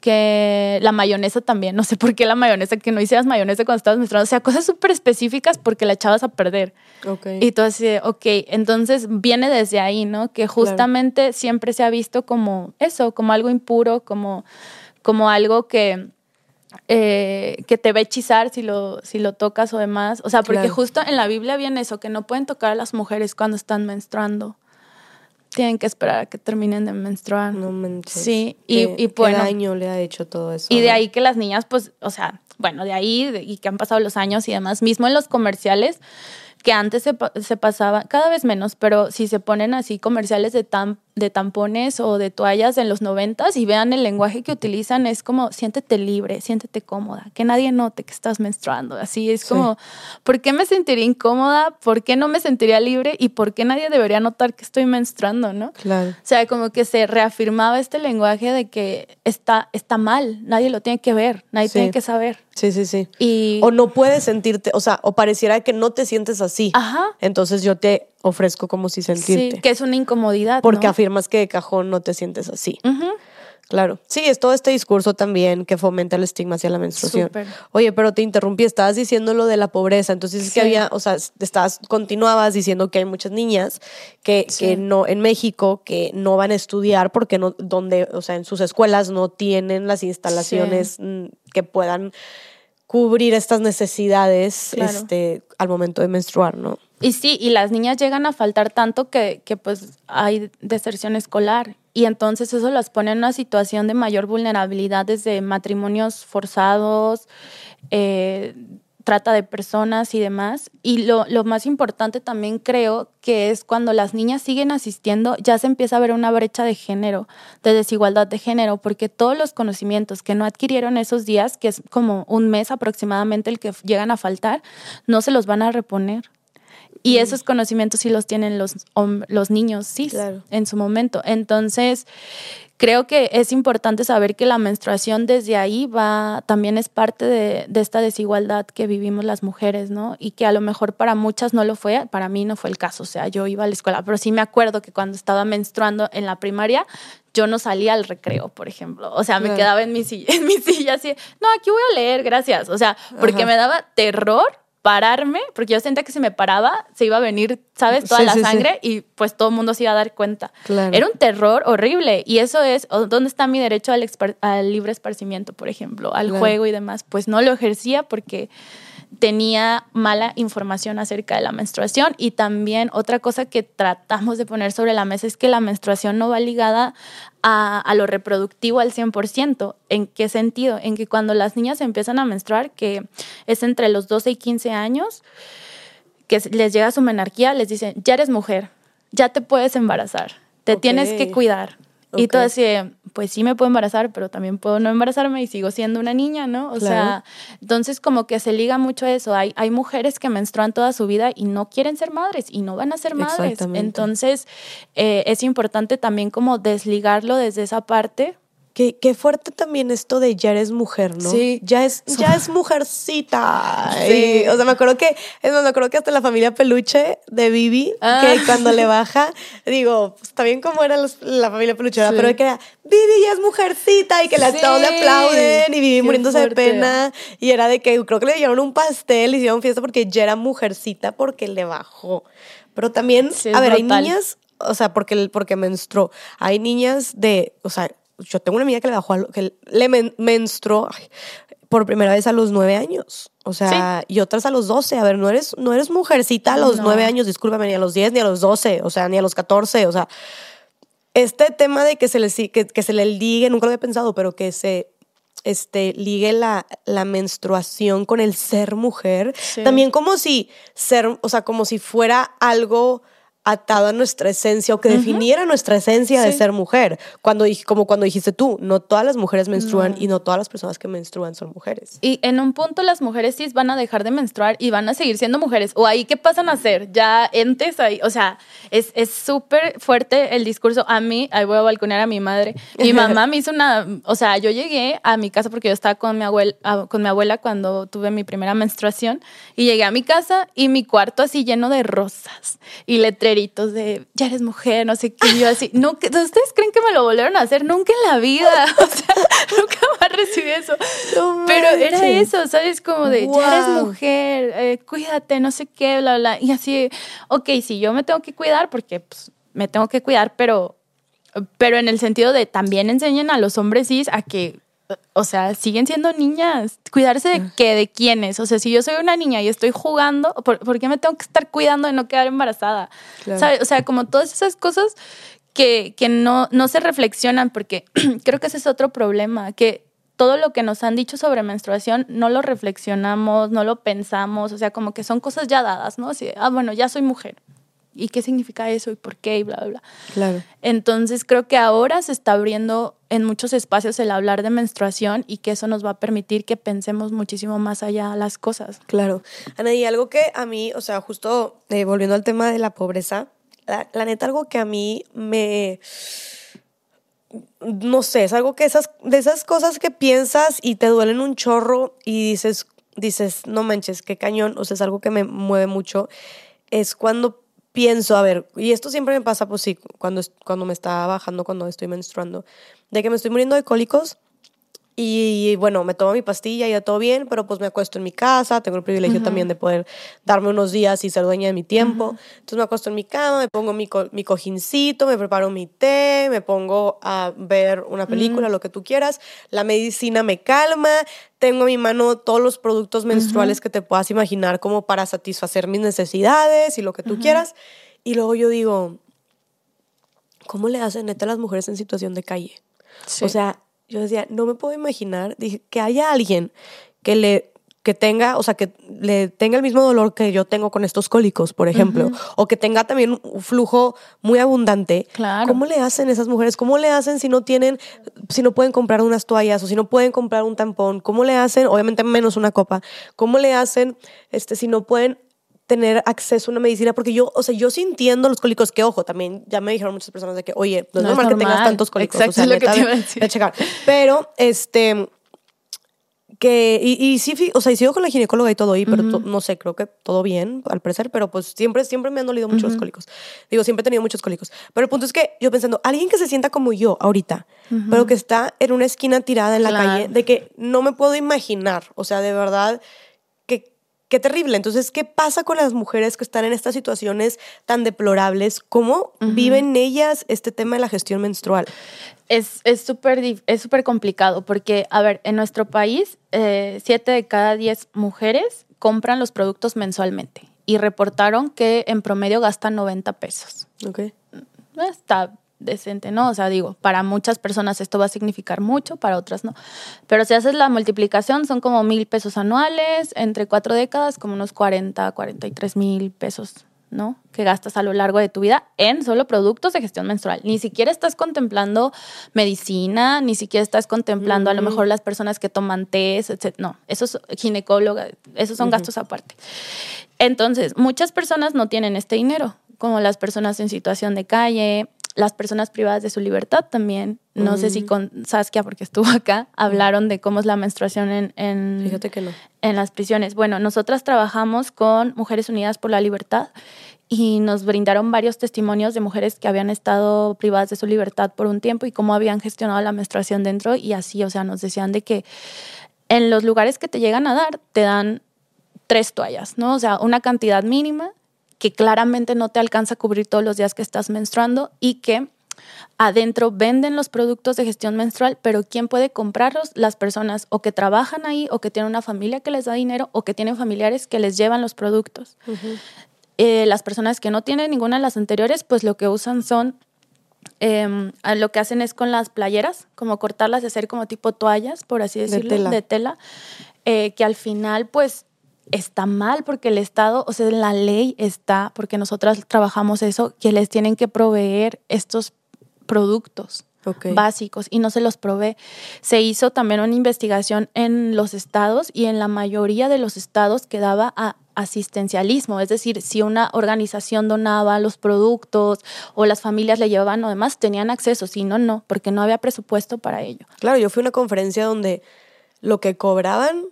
que la mayonesa también, no sé por qué la mayonesa, que no hicieras mayonesa cuando estabas menstruando, o sea, cosas súper específicas porque la echabas a perder. Okay. Y tú así, ok, entonces viene desde ahí, ¿no? Que justamente siempre se ha visto como eso, como algo impuro, como, como algo que, eh, que te va a hechizar si lo, si lo tocas o demás. O sea, porque justo en la Biblia viene eso, que no pueden tocar a las mujeres cuando están menstruando tienen que esperar a que terminen de menstruar. No manches. Sí, y, y bueno. ¿Qué daño le ha hecho todo eso? Y de ahí que las niñas, pues, o sea, bueno, de ahí y que han pasado los años y demás, mismo en los comerciales, que antes se, se pasaba, cada vez menos, pero si se ponen así comerciales de, tam, de tampones o de toallas en los noventas y vean el lenguaje que utilizan, es como siéntete libre, siéntete cómoda, que nadie note que estás menstruando. Así es como, ¿por qué me sentiría incómoda? ¿Por qué no me sentiría libre? ¿Y por qué nadie debería notar que estoy menstruando, no? Claro. O sea, como que se reafirmaba este lenguaje de que está, está mal, nadie lo tiene que ver, nadie tiene que saber. Sí, sí, sí. Y... O no puedes sentirte, o sea, o pareciera que no te sientes así. Ajá. Entonces yo te ofrezco como si sentirte. Sí, que es una incomodidad. Porque afirmas que de cajón no te sientes así. Claro. Sí, es todo este discurso también que fomenta el estigma hacia la menstruación. Oye, pero te interrumpí, estabas diciendo lo de la pobreza. Entonces es que había, o sea, estabas, continuabas diciendo que hay muchas niñas que, que no, en México, que no van a estudiar porque no, donde, o sea, en sus escuelas no tienen las instalaciones mm, que puedan cubrir estas necesidades este, al momento de menstruar, ¿no? Y sí, y las niñas llegan a faltar tanto que, que pues hay deserción escolar y entonces eso las pone en una situación de mayor vulnerabilidad desde matrimonios forzados, eh, trata de personas y demás. Y lo, lo, más importante también creo que es cuando las niñas siguen asistiendo, ya se empieza a ver una brecha de género, de desigualdad de género, porque todos los conocimientos que no adquirieron esos días, que es como un mes aproximadamente el que llegan a faltar, no se los van a reponer. Y mm. esos conocimientos sí los tienen los, los niños, sí, en su momento. Entonces, creo que es importante saber que la menstruación desde ahí va, también es parte de, de, esta desigualdad que vivimos las mujeres, ¿no? Y que a lo mejor para muchas no lo fue, para mí no fue el caso, o sea, yo iba a la escuela, pero sí me acuerdo que cuando estaba menstruando en la primaria, yo no salía al recreo, por ejemplo, o sea, me quedaba en mi silla, en mi silla así, no, aquí voy a leer, gracias, o sea, porque me daba terror pararme, porque yo sentía que si me paraba se iba a venir, ¿sabes? Toda la sangre y pues todo el mundo se iba a dar cuenta. Era un terror horrible y eso es, ¿dónde está mi derecho al, al libre esparcimiento, por ejemplo, al juego y demás? Pues no lo ejercía porque tenía mala información acerca de la menstruación y también otra cosa que tratamos de poner sobre la mesa es que la menstruación no va ligada a, a, lo reproductivo al 100%. ¿En qué sentido? En que cuando las niñas empiezan a menstruar, que es entre los 12 y 15 años, que les llega su menarquía, les dicen, ya eres mujer, ya te puedes embarazar, te tienes que cuidar. Y todo así, pues sí me puedo embarazar, pero también puedo no embarazarme y sigo siendo una niña, ¿no? O sea, entonces como que se liga mucho a eso. Hay, hay mujeres que menstruan toda su vida y no quieren ser madres y no van a ser madres. Entonces eh, es importante también como desligarlo desde esa parte Qué, fuerte también esto de ya eres mujer, ¿no? Sí. Ya es, ya es mujercita. Sí. o sea, me acuerdo que, es me acuerdo que hasta la familia peluche de Vivi, ah. que cuando le baja, digo, pues también como era la familia peluche, pero que era, Vivi ya es mujercita y que la, todos le aplauden y Vivi muriéndose de pena. Y era de que creo que le dieron un pastel y hicieron fiesta porque ya era mujercita porque le bajó. Pero también, a ver, hay niñas, o sea, porque, porque menstruó. Hay niñas de, o sea, yo tengo una amiga que le bajó, que le menstruó por primera vez a los nueve años. O sea, y otras a los doce. A ver, no eres, no eres mujercita a los nueve años, discúlpame, ni a los diez, ni a los doce, o sea, ni a los catorce. O sea, este tema de que se le, que, que se le ligue, nunca lo había pensado, pero que se este, ligue la, la menstruación con el ser mujer. También como si ser, o sea, como si fuera algo atado a nuestra esencia o que definiera nuestra esencia de ser mujer. Cuando, como cuando dijiste tú, no todas las mujeres menstruan y no todas las personas que menstruan son mujeres. Y en un punto las mujeres cis van a dejar de menstruar y van a seguir siendo mujeres. O ahí, ¿qué pasan a hacer? Ya entes ahí. O sea, es súper fuerte el discurso. A mí, ahí voy a balconear a mi madre. Mi mamá me hizo una. O sea, yo llegué a mi casa porque yo estaba con mi, abuela, con mi abuela cuando tuve mi primera menstruación y llegué a mi casa y mi cuarto así lleno de rosas y de ya eres mujer, no sé qué, yo así, no, ¿ustedes creen que me lo volvieron a hacer? Nunca en la vida, o sea, nunca más recibí eso. Pero era eso, ¿sabes? Como de ya eres mujer, eh, cuídate, no sé qué, bla, bla. Y así, ok, sí, yo me tengo que cuidar porque pues, me tengo que cuidar, pero, pero en el sentido de también enseñen a los hombres cis a que o sea, siguen siendo niñas. Cuidarse de qué, de quiénes. O sea, si yo soy una niña y estoy jugando, ¿por, qué me tengo que estar cuidando de no quedar embarazada? O sea, como todas esas cosas que, que no, no se reflexionan, porque creo que ese es otro problema, que todo lo que nos han dicho sobre menstruación no lo reflexionamos, no lo pensamos, o sea, como que son cosas ya dadas, ¿no? Así, ah, bueno, ya soy mujer, ¿y qué significa eso? ¿Y por qué? Y bla, bla, bla. Claro. Entonces creo que ahora se está abriendo en muchos espacios el hablar de menstruación y que eso nos va a permitir que pensemos muchísimo más allá las cosas. Claro. Ana, y algo que a mí, o sea, justo eh, volviendo al tema de la pobreza, la, la, neta, algo que a mí me... No sé, es algo que esas, de esas cosas que piensas y te duelen un chorro y dices, dices, no manches, qué cañón, o sea, es algo que me mueve mucho, es cuando pienso, a ver, y esto siempre me pasa, pues sí, cuando, cuando me está bajando, cuando estoy menstruando, de que me estoy muriendo de cólicos y bueno, me tomo mi pastilla y ya todo bien, pero pues me acuesto en mi casa, tengo el privilegio también de poder darme unos días y ser dueña de mi tiempo. Entonces me acuesto en mi cama, me pongo mi, mi cojincito, me preparo mi té, me pongo a ver una película, lo que tú quieras. La medicina me calma, tengo en mi mano todos los productos menstruales que te puedas imaginar como para satisfacer mis necesidades y lo que tú quieras. Y luego yo digo, ¿cómo le hacen neta las mujeres en situación de calle? O sea, yo decía, no me puedo imaginar dije, que haya alguien que le que tenga, o sea, que le tenga el mismo dolor que yo tengo con estos cólicos, por ejemplo, o que tenga también un flujo muy abundante. Claro. ¿Cómo le hacen esas mujeres? ¿Cómo le hacen si no tienen, si no pueden comprar unas toallas o si no pueden comprar un tampón? ¿Cómo le hacen, obviamente menos una copa? ¿Cómo le hacen este, si no pueden tener acceso a una medicina, porque yo, o sea, yo sintiendo los cólicos, que ojo, también ya me dijeron muchas personas de que, oye, no es normal, que tengas tantos cólicos. Exacto, o sea, lo que te iba a decir. checar. Pero, este, que, y, y, sí, o sea, y sigo con la ginecóloga y todo ahí, pero no sé, creo que todo bien, al parecer, pero pues siempre, siempre me han dolido mucho los cólicos. Digo, siempre he tenido muchos cólicos. Pero el punto es que yo pensando, alguien que se sienta como yo ahorita, pero que está en una esquina tirada en la calle, de que no me puedo imaginar, o sea, de verdad, qué terrible. Entonces, ¿qué pasa con las mujeres que están en estas situaciones tan deplorables? ¿Cómo viven ellas este tema de la gestión menstrual? Es súper es súper complicado porque, a ver, en nuestro país, eh, siete de cada diez mujeres compran los productos mensualmente y reportaron que en promedio gastan 90 pesos. Ok. Está decente, ¿no? O sea, digo, para muchas personas esto va a significar mucho, para otras no. Pero si haces la multiplicación, son como mil pesos anuales, entre cuatro décadas, como unos 40, 43 mil pesos ¿no? Que gastas a lo largo de tu vida en solo productos de gestión menstrual. Ni siquiera estás contemplando medicina, ni siquiera estás contemplando a lo mejor las personas que toman test, etc. No, eso es ginecóloga, esos son gastos aparte. Entonces, muchas personas no tienen este dinero, como las personas en situación de calle, las personas privadas de su libertad también. No sé si con Saskia, porque estuvo acá, hablaron de cómo es la menstruación en, en, Fíjate que no. en las prisiones. Bueno, nosotras trabajamos con Mujeres Unidas por la Libertad y nos brindaron varios testimonios de mujeres que habían estado privadas de su libertad por un tiempo y cómo habían gestionado la menstruación dentro y así, o sea, nos decían de que en los lugares que te llegan a dar, te dan tres toallas, ¿no? O sea, una cantidad mínima que claramente no te alcanza a cubrir todos los días que estás menstruando y que adentro venden los productos de gestión menstrual, pero ¿quién puede comprarlos? Las personas o que trabajan ahí o que tienen una familia que les da dinero o que tienen familiares que les llevan los productos. Eh, las personas que no tienen ninguna de las anteriores, pues lo que usan son, em, lo que hacen es con las playeras, como cortarlas y hacer como tipo toallas, por así decirlo, de tela, eh, que al final pues está mal porque el Estado, o sea, la ley está, porque nosotras trabajamos eso, que les tienen que proveer estos productos básicos y no se los provee. Se hizo también una investigación en los estados y en la mayoría de los estados quedaba a asistencialismo, es decir, si una organización donaba los productos o las familias le llevaban o demás, tenían acceso, si no, no, porque no había presupuesto para ello. Claro, yo fui a una conferencia donde lo que cobraban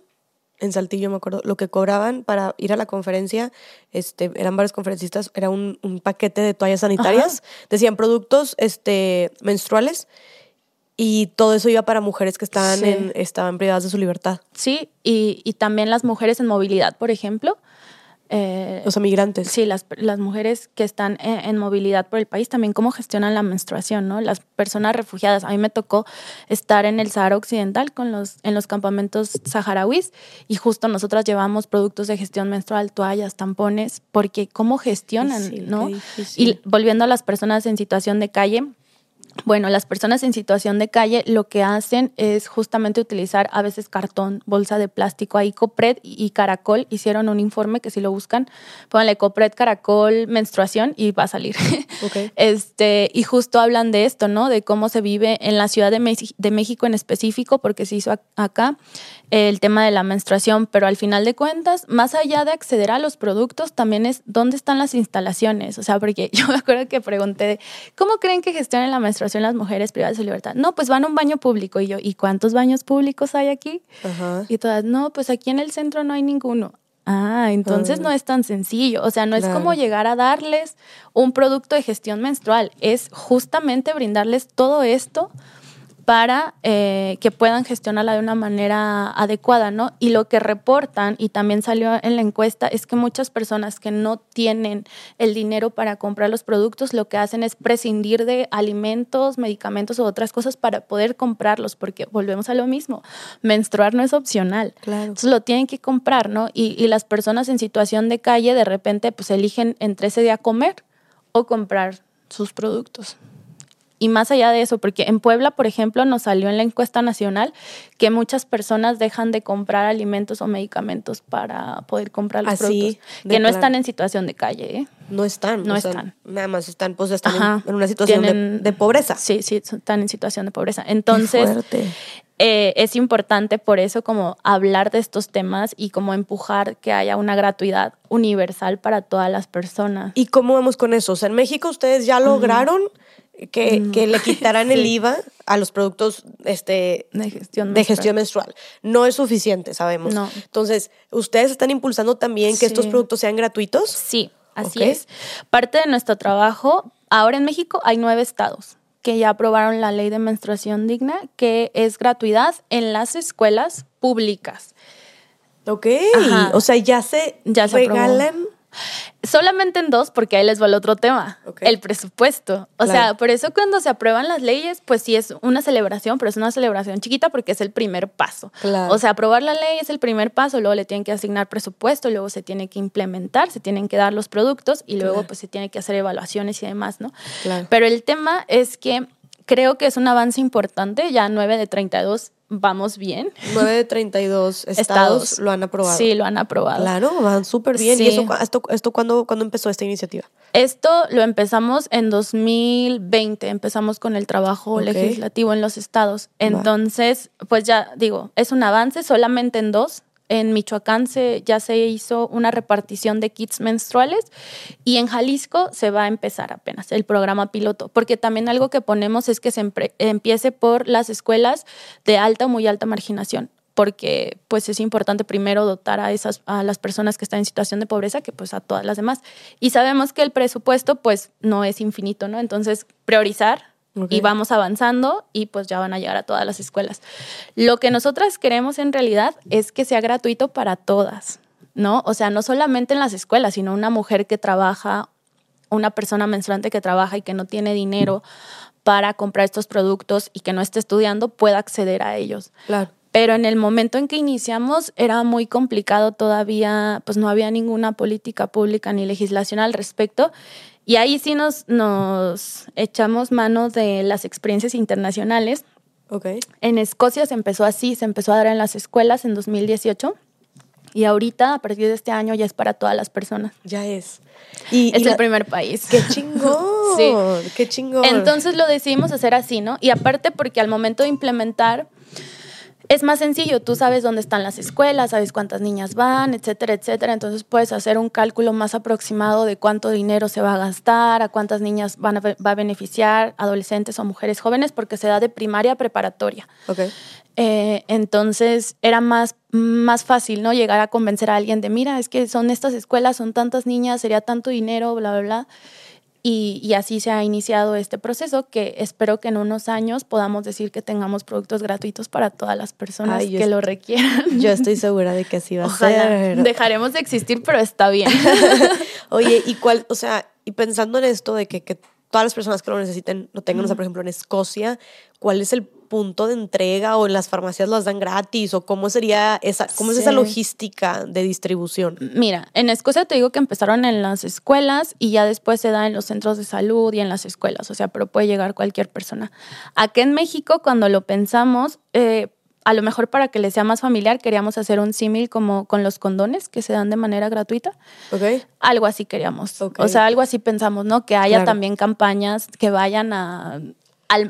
en Saltillo, me acuerdo, lo que cobraban para ir a la conferencia, este, eran varios conferencistas, era un, paquete de toallas sanitarias, decían productos este, menstruales y todo eso iba para mujeres que estaban, en, estaban privadas de su libertad. Sí, y, y también las mujeres en movilidad, por ejemplo, eh, los emigrantes. Sí, las, las mujeres que están en, movilidad por el país, también cómo gestionan la menstruación, ¿no? Las personas refugiadas. A mí me tocó estar en el Sahara Occidental con los, en los campamentos saharauis y justo nosotras llevamos productos de gestión menstrual, toallas, tampones, porque cómo gestionan, ¿no? Y volviendo a las personas en situación de calle, bueno, las personas en situación de calle lo que hacen es justamente utilizar a veces cartón, bolsa de plástico. Ahí Copred y Caracol hicieron un informe que si lo buscan, pónganle Copred, Caracol, menstruación y va a salir. Este, y justo hablan de esto, ¿no? De cómo se vive en la Ciudad de, de México en específico, porque se hizo acá el tema de la menstruación, pero al final de cuentas, más allá de acceder a los productos, también es dónde están las instalaciones. O sea, porque yo me acuerdo que pregunté, ¿cómo creen que gestionen la menstruación las mujeres privadas de su libertad? No, pues van a un baño público. Y yo, ¿y cuántos baños públicos hay aquí? Y todas, no, pues aquí en el centro no hay ninguno. Ah, entonces no es tan sencillo. O sea, no es como llegar a darles un producto de gestión menstrual, es justamente brindarles todo esto para eh, que puedan gestionarla de una manera adecuada, ¿no? Y lo que reportan, y también salió en la encuesta, es que muchas personas que no tienen el dinero para comprar los productos, lo que hacen es prescindir de alimentos, medicamentos u otras cosas para poder comprarlos, porque volvemos a lo mismo, menstruar no es opcional. Claro. Entonces lo tienen que comprar, ¿no? Y, y las personas en situación de calle de repente pues eligen entre ese día comer o comprar sus productos. Y más allá de eso, porque en Puebla, por ejemplo, nos salió en la encuesta nacional que muchas personas dejan de comprar alimentos o medicamentos para poder comprar los productos. Que no están en situación de calle, ¿eh? No están. No están. Nada más están, pues están en, una situación de, pobreza. Sí, sí, están en situación de pobreza. Entonces, eh, es importante por eso como hablar de estos temas y como empujar que haya una gratuidad universal para todas las personas. ¿Y cómo vamos con eso? O sea, en México ustedes ya lograron que, mm. que le quitaran el IVA a los productos este, de, gestión de gestión menstrual. No es suficiente, sabemos. Entonces, ¿ustedes están impulsando también que estos productos sean gratuitos? Sí, así es. Parte de nuestro trabajo, ahora en México hay nueve estados que ya aprobaron la ley de menstruación digna, que es gratuidad en las escuelas públicas. Ok, o sea, ya se ya regalan Solamente en dos, porque ahí les va el otro tema, el presupuesto. O sea, por eso cuando se aprueban las leyes, pues sí es una celebración, pero es una celebración chiquita porque es el primer paso. O sea, aprobar la ley es el primer paso, luego le tienen que asignar presupuesto, luego se tiene que implementar, se tienen que dar los productos y luego pues se tiene que hacer evaluaciones y demás, ¿no? Pero el tema es que creo que es un avance importante, ya 9 de 32 vamos bien. 9 de 32 estados, estados, lo han aprobado. Sí, lo han aprobado. Claro, van súper bien. ¿Y eso, esto, esto cuándo, empezó esta iniciativa? Esto lo empezamos en 2020, empezamos con el trabajo legislativo en los estados. Entonces, pues ya digo, es un avance solamente en dos, en Michoacán se, ya se hizo una repartición de kits menstruales y en Jalisco se va a empezar apenas el programa piloto, porque también algo que ponemos es que se empiece por las escuelas de alta o muy alta marginación porque pues es importante primero dotar a esas a las personas que están en situación de pobreza que pues a todas las demás. Y sabemos que el presupuesto pues no es infinito no entonces priorizar y vamos avanzando y pues ya van a llegar a todas las escuelas. Lo que nosotras queremos en realidad es que sea gratuito para todas, ¿no? O sea, no solamente en las escuelas, sino una mujer que trabaja, una persona menstruante que trabaja y que no tiene dinero para comprar estos productos y que no esté estudiando pueda acceder a ellos. Claro. Pero en el momento en que iniciamos era muy complicado todavía, pues no había ninguna política pública ni legislación al respecto y ahí sí nos, nos echamos mano de las experiencias internacionales. Okay. En Escocia se empezó así, se empezó a dar en las escuelas en 2018 y ahorita, a partir de este año, ya es para todas las personas. Ya es. Y, es el primer país. ¡Qué chingón! sí. ¡Qué chingón! Entonces lo decidimos hacer así, ¿no? Y aparte porque al momento de implementar es más sencillo, tú sabes dónde están las escuelas, sabes cuántas niñas van, etcétera, etcétera. Entonces puedes hacer un cálculo más aproximado de cuánto dinero se va a gastar, a cuántas niñas van a, va a beneficiar, adolescentes o mujeres jóvenes, porque se da de primaria a preparatoria. Okay. Eh, entonces era más, más fácil, ¿no? Llegar a convencer a alguien de, mira, es que son estas escuelas, son tantas niñas, sería tanto dinero, bla, bla, bla. Y, así se ha iniciado este proceso que espero que en unos años podamos decir que tengamos productos gratuitos para todas las personas que lo requieran. Yo estoy segura de que así va a ser. Dejaremos de existir, pero está bien. Oye, ¿y cuál, o sea, y pensando en esto de que, que todas las personas que lo necesiten lo tengan, o sea, por ejemplo, en Escocia, ¿cuál es el punto de entrega o en las farmacias las dan gratis o cómo sería esa, cómo es esa logística de distribución? Mira, en Escocia te digo que empezaron en las escuelas y ya después se da en los centros de salud y en las escuelas, o sea, pero puede llegar cualquier persona. Aquí en México, cuando lo pensamos, eh, a lo mejor para que les sea más familiar, queríamos hacer un símil como con los condones que se dan de manera gratuita. Okay. Algo así queríamos. O sea, algo así pensamos, ¿no? Que haya también campañas que vayan a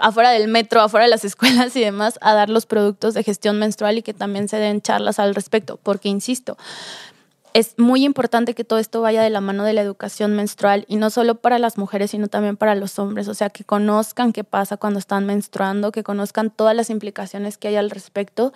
afuera del metro, afuera de las escuelas y demás, a dar los productos de gestión menstrual y que también se den charlas al respecto, porque insisto, es muy importante que todo esto vaya de la mano de la educación menstrual y no solo para las mujeres, sino también para los hombres, o sea, que conozcan qué pasa cuando están menstruando, que conozcan todas las implicaciones que hay al respecto.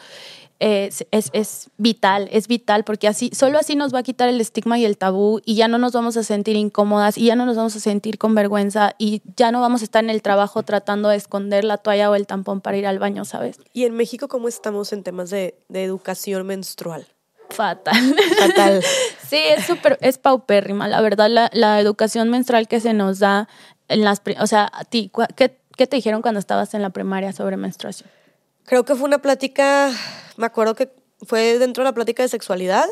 Es, es, vital, es vital, porque así, solo así nos va a quitar el estigma y el tabú y ya no nos vamos a sentir incómodas y ya no nos vamos a sentir con vergüenza y ya no vamos a estar en el trabajo tratando de esconder la toalla o el tampón para ir al baño, ¿sabes? ¿Y en México cómo estamos en temas de, de educación menstrual? fatal. Fatal. sí, es súper, es paupérrima. La verdad, la, educación menstrual que se nos da en las, o sea, a ti, ¿qué, ¿qué te dijeron cuando estabas en la primaria sobre menstruación? Creo que fue una plática, me acuerdo que fue dentro de la plática de sexualidad,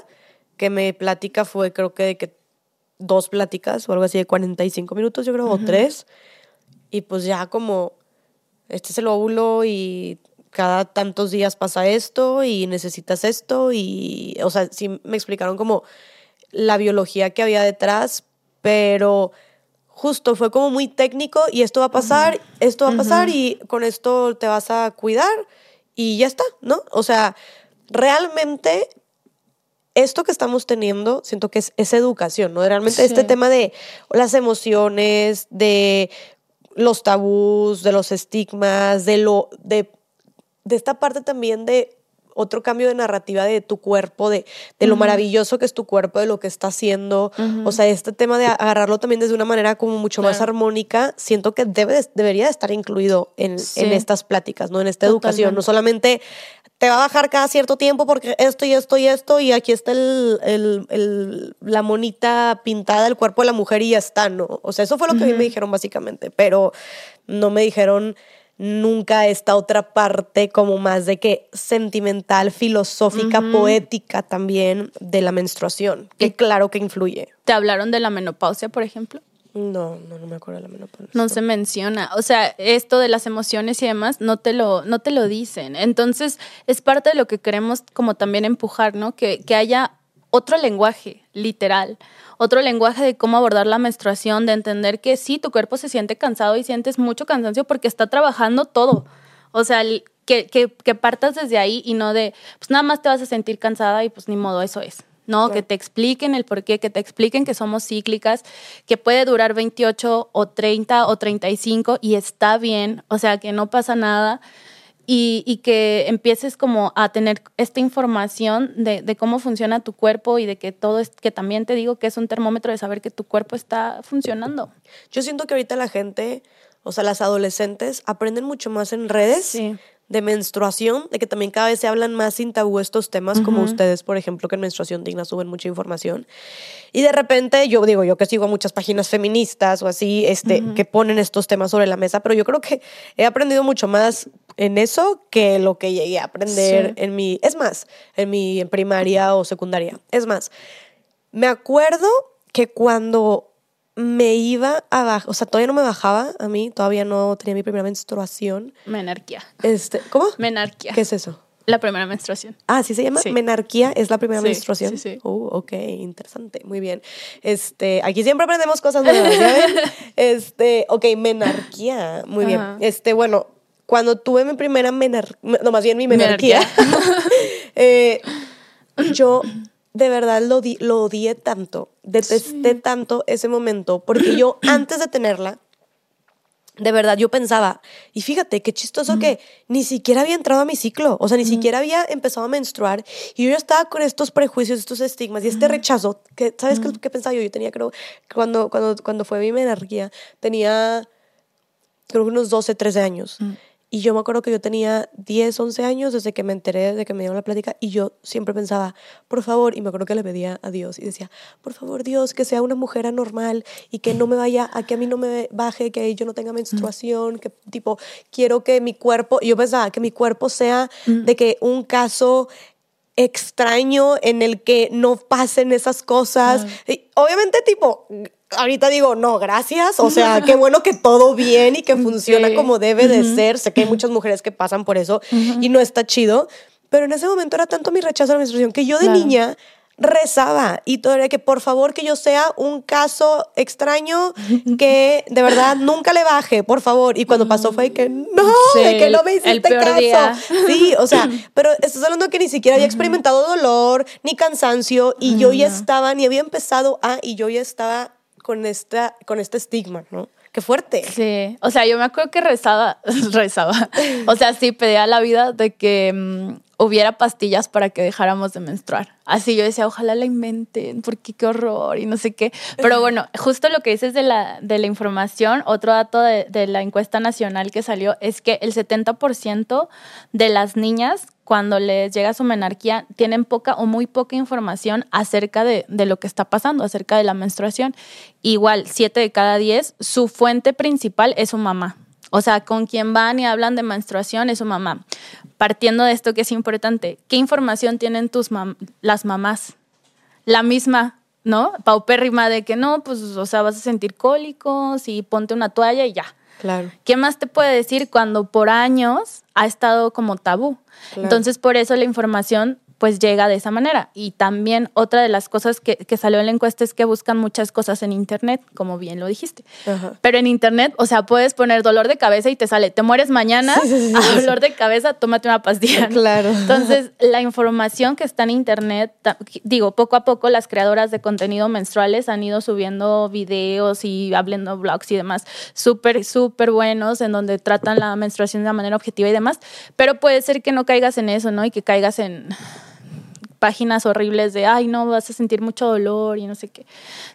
que me plática fue creo que de que dos pláticas o algo así de 45 minutos, yo creo, o tres. Y pues ya como, este es el óvulo y cada tantos días pasa esto y necesitas esto y, o sea, sí me explicaron como la biología que había detrás, pero justo fue como muy técnico y esto va a pasar, esto va a pasar y con esto te vas a cuidar y ya está, ¿no? O sea, realmente esto que estamos teniendo, siento que es, educación, ¿no? Realmente este tema de las emociones, de los tabús, de los estigmas, de lo, de de esta parte también de otro cambio de narrativa de tu cuerpo, de, de lo maravilloso que es tu cuerpo, de lo que está haciendo. O sea, este tema de agarrarlo también desde una manera como mucho más armónica, siento que debe, debería estar incluido en, en, estas pláticas, ¿no? En esta educación. No solamente te va a bajar cada cierto tiempo porque esto y esto y esto, y aquí está el, el, la monita pintada del cuerpo de la mujer y ya está, ¿no? O sea, eso fue lo que a mí me dijeron básicamente, pero no me dijeron nunca esta otra parte como más de que sentimental, filosófica, poética también de la menstruación, que claro que influye. ¿Te hablaron de la menopausia, por ejemplo? No, no, no me acuerdo de la menopausia. No se menciona. O sea, esto de las emociones y demás no te lo, no te lo dicen. Entonces, es parte de lo que queremos como también empujar, ¿no? Que, que haya otro lenguaje, literal. Otro lenguaje de cómo abordar la menstruación, de entender que sí, tu cuerpo se siente cansado y sientes mucho cansancio porque está trabajando todo. O sea, que, que, que partas desde ahí y no de, pues nada más te vas a sentir cansada y pues ni modo, eso es. No, que te expliquen el por qué, que te expliquen que somos cíclicas, que puede durar 28 o 30 o 35 y está bien, o sea, que no pasa nada. Y, y que empieces como a tener esta información de, de, cómo funciona tu cuerpo y de que todo es, que también te digo que es un termómetro de saber que tu cuerpo está funcionando. Yo siento que ahorita la gente, o sea, las adolescentes aprenden mucho más en redes. Sí de menstruación, de que también cada vez se hablan más sin tabú estos temas, uh -huh. como ustedes, por ejemplo, que en Menstruación Digna suben mucha información. Y de repente, yo digo, yo que sigo muchas páginas feministas o así, este, uh -huh. que ponen estos temas sobre la mesa, pero yo creo que he aprendido mucho más en eso que lo que llegué a aprender sí. en mi, es más, en mi en primaria o secundaria. Es más, me acuerdo que cuando me iba a bajar, o sea, todavía no me bajaba a mí, todavía no tenía mi primera menstruación. Menarquía. Este, ¿Cómo? Menarquía. ¿Qué es eso? La primera menstruación. Ah, ¿sí se llama? Sí. Menarquía es la primera Sí, menstruación. sí, sí. Uh, ok, interesante, muy bien. Este, aquí siempre aprendemos cosas nuevas. Este, ok, menarquía, muy bien. Ajá. Este, bueno, cuando tuve mi primera menarquía, no, más bien mi menarquía, Menarquía. eh, yo de verdad lo, di- lo odié tanto, detesté tanto ese momento, porque yo antes de tenerla, de verdad yo pensaba, y fíjate qué chistoso que ni siquiera había entrado a mi ciclo, o sea, ni siquiera había empezado a menstruar, y yo ya estaba con estos prejuicios, estos estigmas y este rechazo, que, ¿sabes qué, qué pensaba yo? Yo tenía, creo, cuando, cuando, cuando fue mi menarquía, tenía, creo unos 12, 13 años. Y yo me acuerdo que yo tenía 10, 11 años desde que me enteré, de que me dieron la plática, y yo siempre pensaba, por favor, y me acuerdo que le pedía a Dios y decía, por favor, Dios, que sea una mujer anormal y que no me vaya, a que a mí no me baje, que yo no tenga menstruación, que tipo, quiero que mi cuerpo, yo pensaba que mi cuerpo sea de que un caso extraño en el que no pasen esas cosas. Y obviamente, tipo, ahorita digo, no, gracias. O sea, qué bueno que todo bien y que funciona Sí. como debe de ser. Sé que hay muchas mujeres que pasan por eso y no está chido. Pero en ese momento era tanto mi rechazo a la menstruación que yo de Claro. niña rezaba y todavía que por favor que yo sea un caso extraño que de verdad nunca le baje, por favor. Y cuando pasó fue que no, Sí, de que no me hiciste el peor caso. día. Sí, o sea, pero estás hablando que ni siquiera había experimentado dolor ni cansancio y yo ya estaba, ni había empezado a, y yo ya estaba con, esta, con este estigma, ¿no? Qué fuerte. Sí, o sea, yo me acuerdo que rezaba, rezaba, o sea, sí, pedía la vida de que mm, hubiera pastillas para que dejáramos de menstruar. Así yo decía, ojalá la inventen, porque qué horror y no sé qué. Pero bueno, justo lo que dices de la, de la información, otro dato de, de la encuesta nacional que salió es que el 70% de las niñas cuando les llega su menarquía, tienen poca o muy poca información acerca de, de, lo que está pasando, acerca de la menstruación. Igual, 7 de cada 10, su fuente principal es su mamá. O sea, con quien van y hablan de menstruación es su mamá. Partiendo de esto que es importante, ¿qué información tienen tus mam las mamás? La misma, ¿no? Paupérrima de que no, pues, o sea, vas a sentir cólicos y ponte una toalla y ya. Claro. ¿Qué más te puede decir cuando por años ha estado como tabú? Claro. Entonces, por eso la información pues llega de esa manera. Y también otra de las cosas que, que, salió en la encuesta es que buscan muchas cosas en Internet, como bien lo dijiste. Ajá. Pero en Internet, o sea, puedes poner dolor de cabeza y te sale, te mueres mañana, sí, sí, sí, a dolor de cabeza, tómate una pastilla. Claro. Entonces, la información que está en Internet, digo, poco a poco las creadoras de contenido menstruales han ido subiendo videos y hablando blogs y demás, súper, súper buenos, en donde tratan la menstruación de manera objetiva y demás. Pero puede ser que no caigas en eso, ¿no? Y que caigas en páginas horribles de, ay, no, vas a sentir mucho dolor y no sé qué.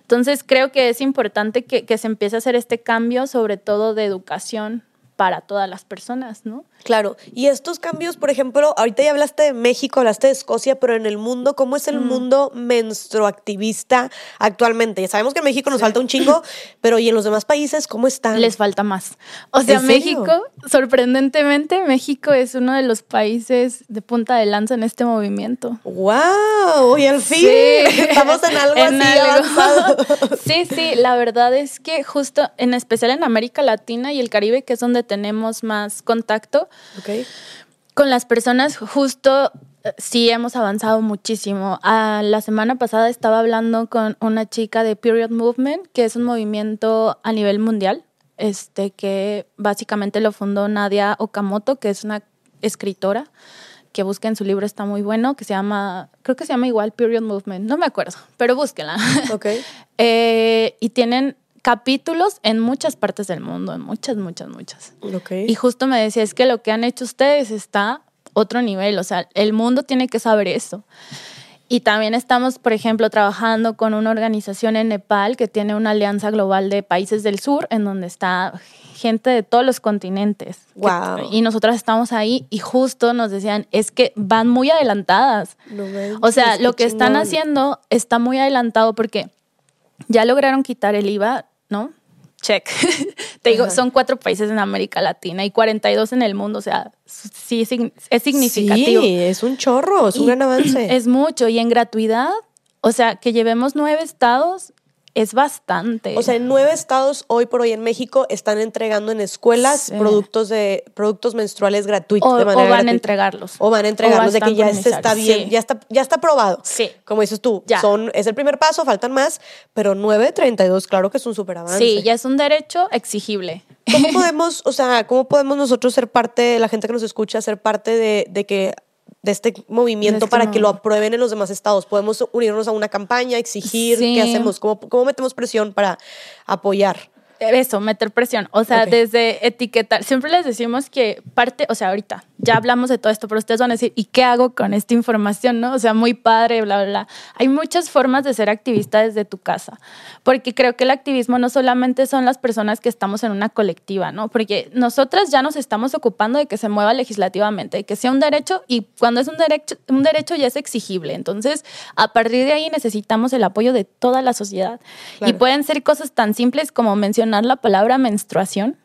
Entonces creo que es importante que, que, se empiece a hacer este cambio, sobre todo de educación para todas las personas, ¿no? Claro, y estos cambios, por ejemplo, ahorita ya hablaste de México, hablaste de Escocia, pero en el mundo, ¿cómo es el Mm. mundo menstruactivista actualmente? Ya sabemos que en México nos falta un chingo, pero ¿y en los demás países cómo están? Les falta más. O sea. México, sorprendentemente, México es uno de los países de punta de lanza en este movimiento. ¡Wow! Y al fin Sí. estamos en algo En así algo. avanzado. Sí, sí, la verdad es que justo, en especial en América Latina y el Caribe, que es donde tenemos más contacto, Ok. con las personas justo eh, sí hemos avanzado muchísimo. Ah, la semana pasada estaba hablando con una chica de Period Movement, que es un movimiento a nivel mundial, este que básicamente lo fundó Nadia Okamoto, que es una escritora que busquen su libro, está muy bueno, que se llama, creo que se llama igual Period Movement, no me acuerdo, pero búsquenla. Ok. Eh, y tienen capítulos en muchas partes del mundo, en muchas, muchas, muchas. Y justo me decía, es que lo que han hecho ustedes está otro nivel, o sea, el mundo tiene que saber eso. Y también estamos, por ejemplo, trabajando con una organización en Nepal que tiene una alianza global de países del sur, en donde está gente de todos los continentes. Que- Guau. y nosotras estamos ahí y justo nos decían, es que van muy adelantadas. No O sea, lo que están haciendo está muy adelantado porque ya lograron quitar el IVA, ¿no? Check. Te digo, Ajá. son cuatro países en América Latina y 42 en el mundo, o sea, sí es sign- es significativo. Sí, es un chorro, es un gran avance. Es mucho y en gratuidad, o sea, que llevemos nueve estados es bastante. O sea, en nueve estados hoy por hoy en México están entregando en escuelas Sí. productos de productos menstruales gratuitos o, de o manera van a entregarlos. O van a entregarlos de que ya se está bien, Sí. ya está ya está aprobado. Sí. Como dices tú, Ya. son es el primer paso, faltan más, pero 932 claro que es un súper avance. Sí, ya es un derecho exigible. ¿Cómo podemos, o sea, cómo podemos nosotros ser parte, la gente que nos escucha, ser parte de, de que de este movimiento De este para que lo aprueben en los demás estados? ¿Podemos unirnos a una campaña, exigir? Sí. ¿Qué hacemos? ¿Cómo, ¿Cómo metemos presión para apoyar? Eso, meter presión. O sea, Ok. desde etiquetar. Siempre les decimos que parte, o sea, ahorita ya hablamos de todo esto, pero ustedes van a decir, ¿y qué hago con esta información? ¿No? O sea, muy padre, bla, bla, bla. Hay muchas formas de ser activista desde tu casa. Porque creo que el activismo no solamente son las personas que estamos en una colectiva, ¿no? Porque nosotras ya nos estamos ocupando de que se mueva legislativamente, de que sea un derecho y cuando es un derecho, un derecho ya es exigible. Entonces, a partir de ahí necesitamos el apoyo de toda la sociedad. Y Claro. pueden ser cosas tan simples como mencionar la palabra menstruación.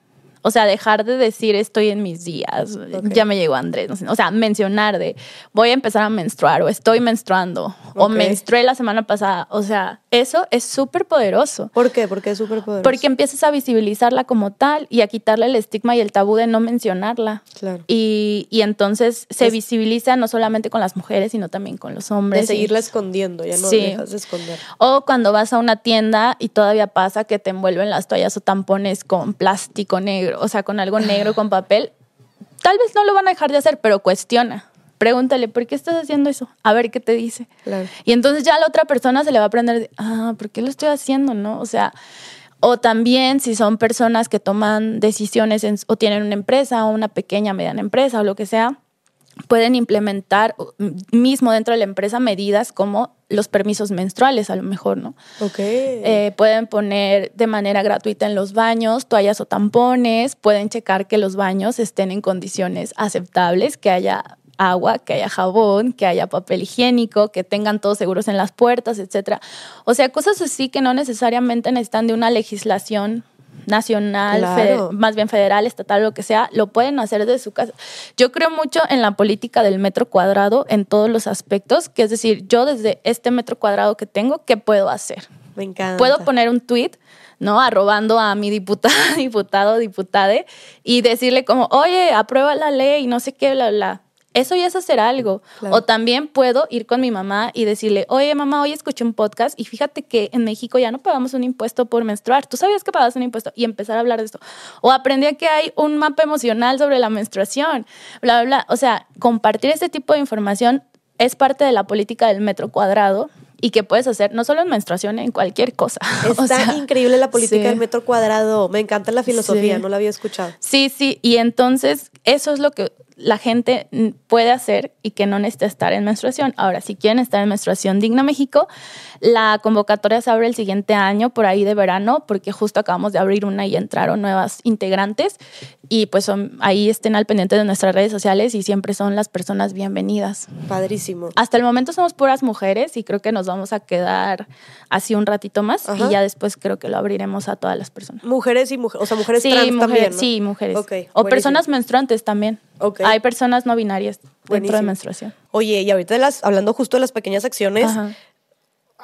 O sea, dejar de decir estoy en mis días, ya me llegó Andrés. no sé, O sea, mencionar de voy a empezar a menstruar o estoy menstruando o menstrué la semana pasada. O sea, eso es súper poderoso. ¿Por qué? Porque es súper poderoso. Porque empiezas a visibilizarla como tal y a quitarle el estigma y el tabú de no mencionarla. Claro. Y, y entonces se Es- visibiliza no solamente con las mujeres, sino también con los hombres. de y- seguirla escondiendo, ya no Sí. dejas de esconder. o cuando vas a una tienda y todavía pasa que te envuelven las toallas o tampones con plástico negro, o sea, con algo negro, con papel. Tal vez no lo van a dejar de hacer, pero cuestiona. Pregúntale, ¿por qué estás haciendo eso? A ver qué te dice. Claro. Y entonces ya a la otra persona se le va a aprender, de, ah, ¿por qué lo estoy haciendo? ¿No? O sea, o también si son personas que toman decisiones en- o tienen una empresa o una pequeña, mediana empresa o lo que sea, pueden implementar mismo dentro de la empresa medidas como los permisos menstruales, a lo mejor, ¿no? Ok. Eh, pueden poner de manera gratuita en los baños toallas o tampones, pueden checar que los baños estén en condiciones aceptables, que haya agua, que haya jabón, que haya papel higiénico, que tengan todos seguros en las puertas, etcétera. O sea, cosas así que no necesariamente necesitan de una legislación nacional, Claro. más bien federal, estatal, lo que sea, lo pueden hacer desde su casa. Yo creo mucho en la política del metro cuadrado en todos los aspectos, que es decir, yo desde este metro cuadrado que tengo, ¿qué puedo hacer? Me encanta. Puedo poner un tweet, ¿no? Arrobando a mi diputada, diputado, diputade y decirle como, oye, aprueba la ley, no sé qué, bla, bla. Eso ya es hacer algo. Claro. O también puedo ir con mi mamá y decirle, oye, mamá, hoy escuché un podcast y fíjate que en México ya no pagamos un impuesto por menstruar. ¿Tú sabías que pagas un impuesto? Y empezar a hablar de esto. O aprendí que hay un mapa emocional sobre la menstruación, bla, bla, bla. O sea, compartir este tipo de información es parte de la política del metro cuadrado y que puedes hacer no solo en menstruación, en cualquier cosa. Está increíble la política del metro cuadrado. Me encanta la filosofía, no la había escuchado. Sí, sí, y entonces eso es lo que la gente puede hacer y que no necesita estar en menstruación. Ahora, si quieren estar en menstruación digna México, la convocatoria se abre el siguiente año, por ahí de verano, porque justo acabamos de abrir una y entraron nuevas integrantes. Y pues son, ahí estén al pendiente de nuestras redes sociales y siempre son las personas bienvenidas. Padrísimo. Hasta el momento somos puras mujeres y creo que nos vamos a quedar así un ratito más y ya después creo que lo abriremos a todas las personas. Mujeres y mujeres, o sea, mujeres trans también. Sí, mujeres. o personas menstruantes también. Hay personas no binarias dentro de menstruación. Oye, y ahorita las, hablando justo de las pequeñas acciones,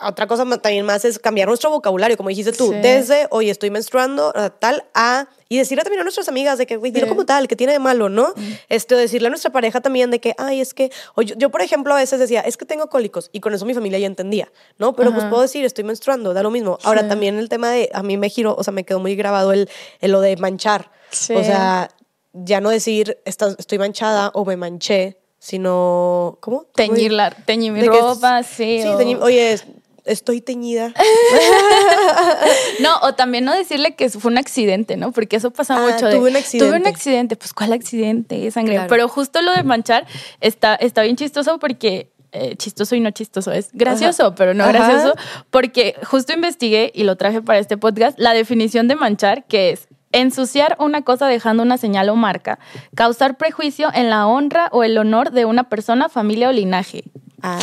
otra cosa también más es cambiar nuestro vocabulario, como dijiste tú, desde, oye, estoy menstruando, tal, a, y decirle también a nuestras amigas de que, güey, dilo como tal, que tiene de malo, ¿no? Este, decirle a nuestra pareja también de que, ay, es que, o yo, por ejemplo, a veces decía, es que tengo cólicos, y con eso mi familia ya entendía, ¿no? Pero pues puedo decir, estoy menstruando, da lo mismo. Ahora también el tema de, a mí me giró, o sea, me quedó muy grabado el, el lo de manchar. O sea, ya no decir estoy manchada o me manché, sino, ¿cómo? Teñirla, teñir mi ropa, sí. Sí, oye, estoy teñida. no, o también no decirle que fue un accidente, ¿no? Porque eso pasa ah, mucho. Tuve un accidente. Tuve un accidente, pues ¿cuál accidente? Sangre. Pero justo lo de manchar está, está bien chistoso porque eh, chistoso y no chistoso, es gracioso, pero no gracioso, porque justo investigué y lo traje para este podcast, la definición de manchar, que es Ensuciar una cosa dejando una señal o marca. Causar prejuicio en la honra o el honor de una persona, familia o linaje.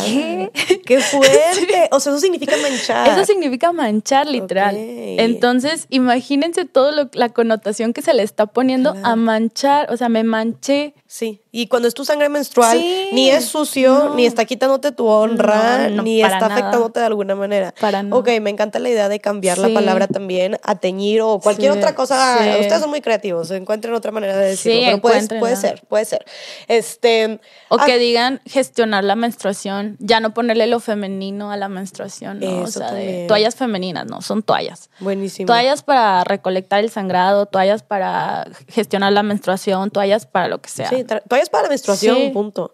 ¿Qué? ¡Qué fuerte! O sea, eso significa manchar. Eso significa manchar, literal. Entonces, imagínense toda la connotación que se le está poniendo a manchar. O sea, me manché. Sí. Y cuando es tu sangre menstrual, ni es sucio, ni está quitándote tu honra, ni está afectándote de alguna manera. Para nada. Ok, me encanta la idea de cambiar la palabra también a teñir o cualquier otra cosa. Ustedes son muy creativos, encuentren otra manera de decirlo. pero puede, puede ser, puede ser. Este, o que ah, digan gestionar la menstruación, ya no ponerle lo femenino a la menstruación, ¿no? o sea, de toallas femeninas, no, son toallas. Buenísimo. Toallas para recolectar el sangrado, toallas para gestionar la menstruación, toallas para lo que sea. Sí, toallas para la menstruación, punto.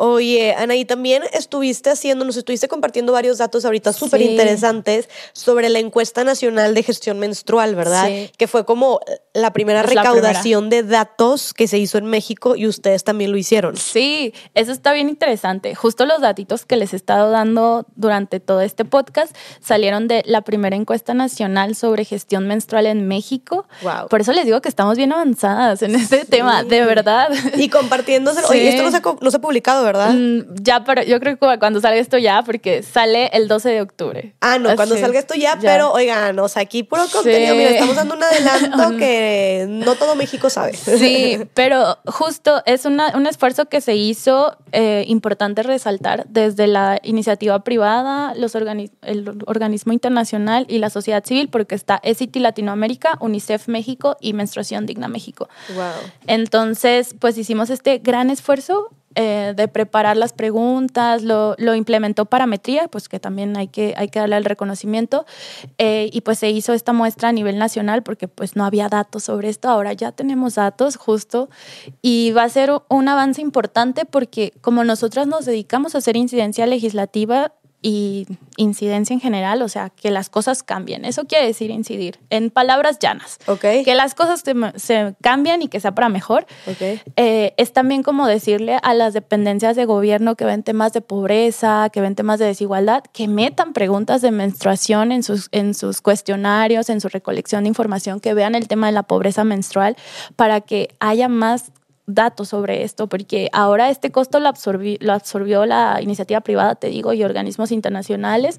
Oye, Ana, y también estuviste haciendo, nos estuviste compartiendo varios datos ahorita súper interesantes sobre la encuesta nacional de gestión menstrual, ¿verdad? Sí. Que fue como la primera recaudación de datos que se hizo en México y ustedes también lo hicieron. Sí, eso está bien interesante. Justo los datitos que les he estado dando durante todo este podcast salieron de la primera encuesta nacional sobre gestión menstrual en México. Wow. Por eso les digo que estamos bien avanzadas en este tema, de verdad. Y compartiéndose. Oye, esto no se, no se ha publicado, ¿verdad? Mm, ya, pero yo creo que cuando salga esto ya, porque sale el 12 de octubre. Ah, no, cuando salga esto ya, pero oigan, o sea, aquí puro contenido. Mira, estamos dando un adelanto que no todo México sabe. Sí, pero justo es una, un esfuerzo que se hizo eh, importante resaltar desde la iniciativa privada, los el organismo internacional y la sociedad civil, porque está ECITI Latinoamérica, UNICEF México y Menstruación Digna México. Wow. Entonces, pues hicimos este gran esfuerzo eh, de preparar las preguntas, lo, lo, implementó parametría, pues que también hay que, hay que darle el reconocimiento, eh, y pues se hizo esta muestra a nivel nacional porque pues no había datos sobre esto, ahora ya tenemos datos justo, y va a ser un avance importante porque como nosotras nos dedicamos a hacer incidencia legislativa, y incidencia en general, o sea, que las cosas cambien. Eso quiere decir incidir, en palabras llanas. Okay. Que las cosas se, cambian y que sea para mejor. Okay. Eh, es también como decirle a las dependencias de gobierno que ven temas de pobreza, que ven temas de desigualdad, que metan preguntas de menstruación en sus, en sus cuestionarios, en su recolección de información, que vean el tema de la pobreza menstrual para que haya más datos sobre esto, porque ahora este costo lo, lo absorbió la iniciativa privada, te digo, y organismos internacionales,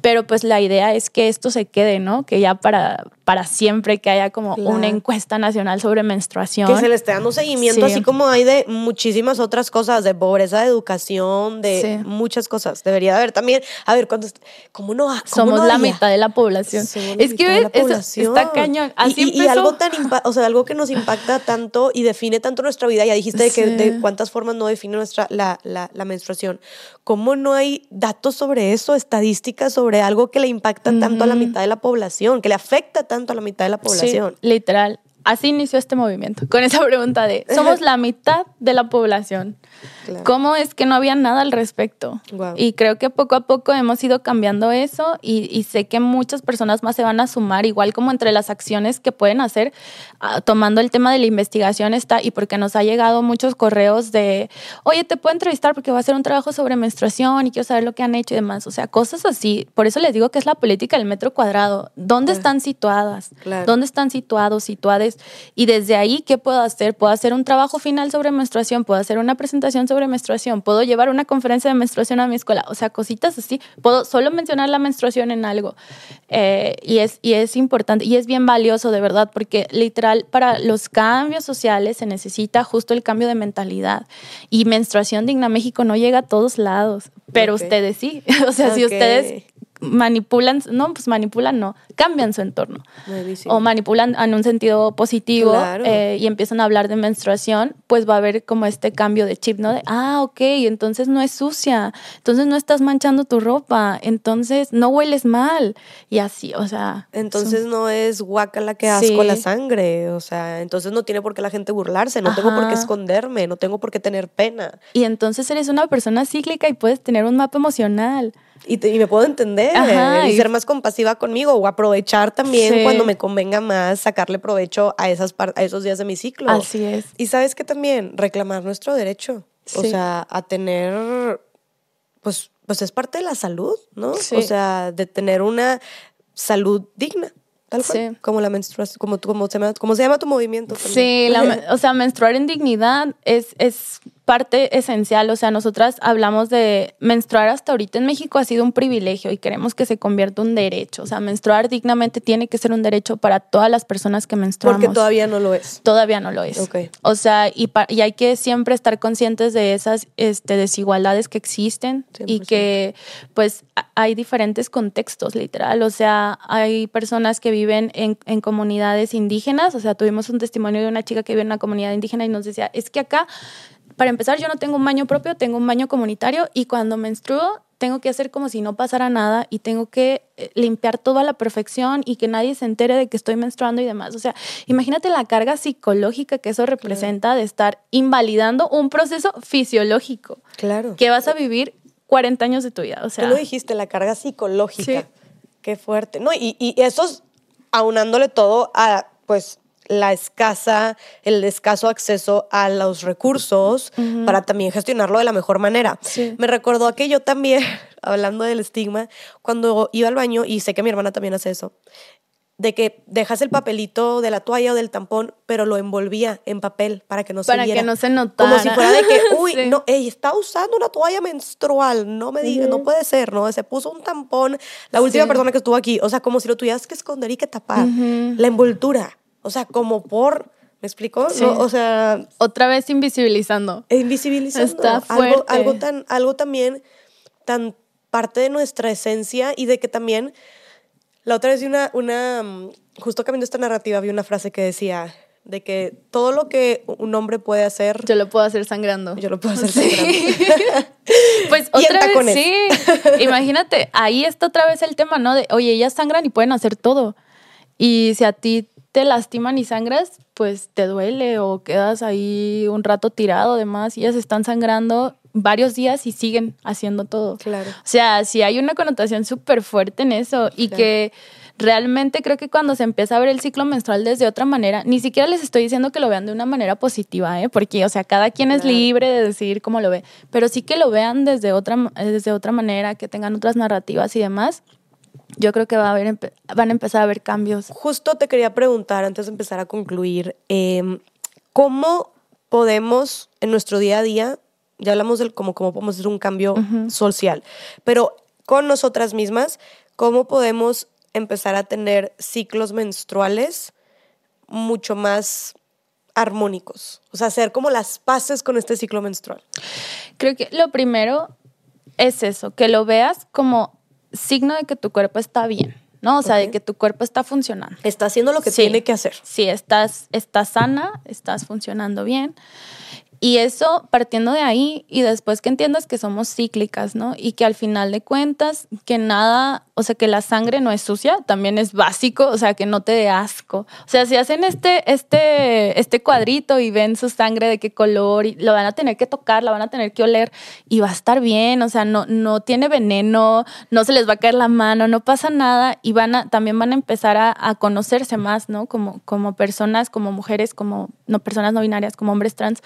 pero pues la idea es que esto se quede, ¿no? Que ya para, para siempre que haya como una encuesta nacional sobre menstruación. Que se le esté dando seguimiento, así como hay de muchísimas otras cosas, de pobreza, de educación, de muchas cosas. Debería haber también, a ver, ¿cuántos, ¿cómo no? Somos la mitad de la población. es que está cañón. y, y, algo tan, o sea, algo que nos impacta tanto y define tanto nuestra vida, ya dijiste de, que, de cuántas formas no define nuestra, la, la, la menstruación. ¿Cómo no hay datos sobre eso, estadísticas sobre algo que le impacta tanto a la mitad de la población, que le afecta tanto a la mitad de la población? literal. Así inició este movimiento, con esa pregunta de, somos la mitad de la población. ¿Cómo es que no había nada al respecto? Y creo que poco a poco hemos ido cambiando eso y, sé que muchas personas más se van a sumar, igual como entre las acciones que pueden hacer, ah, tomando el tema de la investigación está, y porque nos ha llegado muchos correos de, oye, te puedo entrevistar porque va a hacer un trabajo sobre menstruación y quiero saber lo que han hecho y demás. O sea, cosas así. Por eso les digo que es la política del metro cuadrado. ¿Dónde están situadas? ¿Dónde están situados, situadas? Y desde ahí, ¿qué puedo hacer? Puedo hacer un trabajo final sobre menstruación, puedo hacer una presentación sobre menstruación, puedo llevar una conferencia de menstruación a mi escuela, o sea, cositas así. Puedo solo mencionar la menstruación en algo. Eh, y, es, y es importante y es bien valioso, de verdad, porque literal, para los cambios sociales se necesita justo el cambio de mentalidad. Y menstruación digna México no llega a todos lados, pero ustedes sí. o sea, si ustedes manipulan, no, pues manipulan, no, cambian su entorno. O manipulan en un sentido positivo eh, y empiezan a hablar de menstruación, pues va a haber como este cambio de chip, ¿no? De, ah, ok, entonces no es sucia, entonces no estás manchando tu ropa, entonces no hueles mal. Y así, o sea. Entonces no es guacala que asco la sangre, o sea, entonces no tiene por qué la gente burlarse, no tengo por qué esconderme, no tengo por qué tener pena. Y entonces eres una persona cíclica y puedes tener un mapa emocional y, me puedo entender y, ser más compasiva conmigo o aprovechar también cuando me convenga más sacarle provecho a, esas a esos días de mi ciclo. Así es. Y sabes que también reclamar nuestro derecho, o sea, a tener, pues, pues es parte de la salud, ¿no? O sea, de tener una salud digna. Tal cual, como la menstruación, como, como, se llama, como se llama tu movimiento. Sí, o sea, menstruar en dignidad es, es parte esencial. O sea, nosotras hablamos de menstruar hasta ahorita en México ha sido un privilegio y queremos que se convierta en un derecho. O sea, menstruar dignamente tiene que ser un derecho para todas las personas que menstruamos. Porque todavía no lo es. Todavía no lo es. Okay. O sea, y, y, hay que siempre estar conscientes de esas este, desigualdades que existen y que pues hay diferentes contextos, literal. O sea, hay personas que viven en, en comunidades indígenas. O sea, tuvimos un testimonio de una chica que vive en una comunidad indígena y nos decía, es que acá para empezar, yo no tengo un baño propio, tengo un baño comunitario y cuando menstruo tengo que hacer como si no pasara nada y tengo que eh, limpiar todo a la perfección y que nadie se entere de que estoy menstruando y demás. O sea, imagínate la carga psicológica que eso representa de estar invalidando un proceso fisiológico. Claro. Que vas a vivir 40 años de tu vida. O sea, Tú lo dijiste, la carga psicológica. Qué fuerte. No, y, y eso aunándole todo a, pues, la escasa, el escaso acceso a los recursos para también gestionarlo de la mejor manera. Me recordó que yo también, hablando del estigma, cuando iba al baño, y sé que mi hermana también hace eso, de que dejas el papelito de la toalla o del tampón, pero lo envolvía en papel para que no se viera. Para que no se notara. Como si fuera de que, uy, no, ella está usando una toalla menstrual, no me digas, no puede ser, ¿no? Se puso un tampón, la última persona que estuvo aquí, o sea, como si lo tuvieras que esconder y que tapar. La envoltura. O sea, como por... ¿Me explico? o sea... Otra vez invisibilizando. Invisibilizando. Está fuerte. Algo, tan, algo también tan parte de nuestra esencia y de que también... La otra vez vi una, una... Mm, justo cambiando esta narrativa vi una frase que decía de que todo lo que un hombre puede hacer... Yo lo puedo hacer sangrando. Yo lo puedo hacer sangrando. pues otra vez, sí. Imagínate, ahí está otra vez el tema, ¿no? De, oye, ellas sangran y pueden hacer todo. Y si a ti te lastiman y sangras, pues te duele o quedas ahí un rato tirado, además, y ellas están sangrando varios días y siguen haciendo todo. Claro. O sea, sí hay una connotación súper fuerte en eso y que realmente creo que cuando se empieza a ver el ciclo menstrual desde otra manera, ni siquiera les estoy diciendo que lo vean de una manera positiva, ¿eh? porque, o sea, cada quien es libre de decidir cómo lo ve, pero sí que lo vean desde otra, desde otra manera, que tengan otras narrativas y demás yo creo que va a haber, van a empezar a haber cambios. Justo te quería preguntar, antes de empezar a concluir, em, ¿cómo podemos en nuestro día a día, ya hablamos de cómo, cómo podemos hacer un cambio social, pero con nosotras mismas, ¿cómo podemos empezar a tener ciclos menstruales mucho más armónicos? O sea, hacer como las paces con este ciclo menstrual. Creo que lo primero es eso, que lo veas como signo de que tu cuerpo está bien, ¿no? O sea, de que tu cuerpo está funcionando. Está haciendo lo que tiene que hacer. Sí, estás, estás sana, estás funcionando bien. Y eso partiendo de ahí y después que entiendas que somos cíclicas, ¿no? Y que al final de cuentas, que nada, o sea, que la sangre no es sucia, también es básico, o sea, que no te dé asco. O sea, si hacen este, este, este cuadrito y ven su sangre de qué color, y lo van a tener que tocar, la van a tener que oler y va a estar bien, o sea, no, no tiene veneno, no se les va a caer la mano, no pasa nada y van a, también van a empezar a, a conocerse más, ¿no? Como, como personas, como mujeres, como no, personas no binarias, como hombres trans.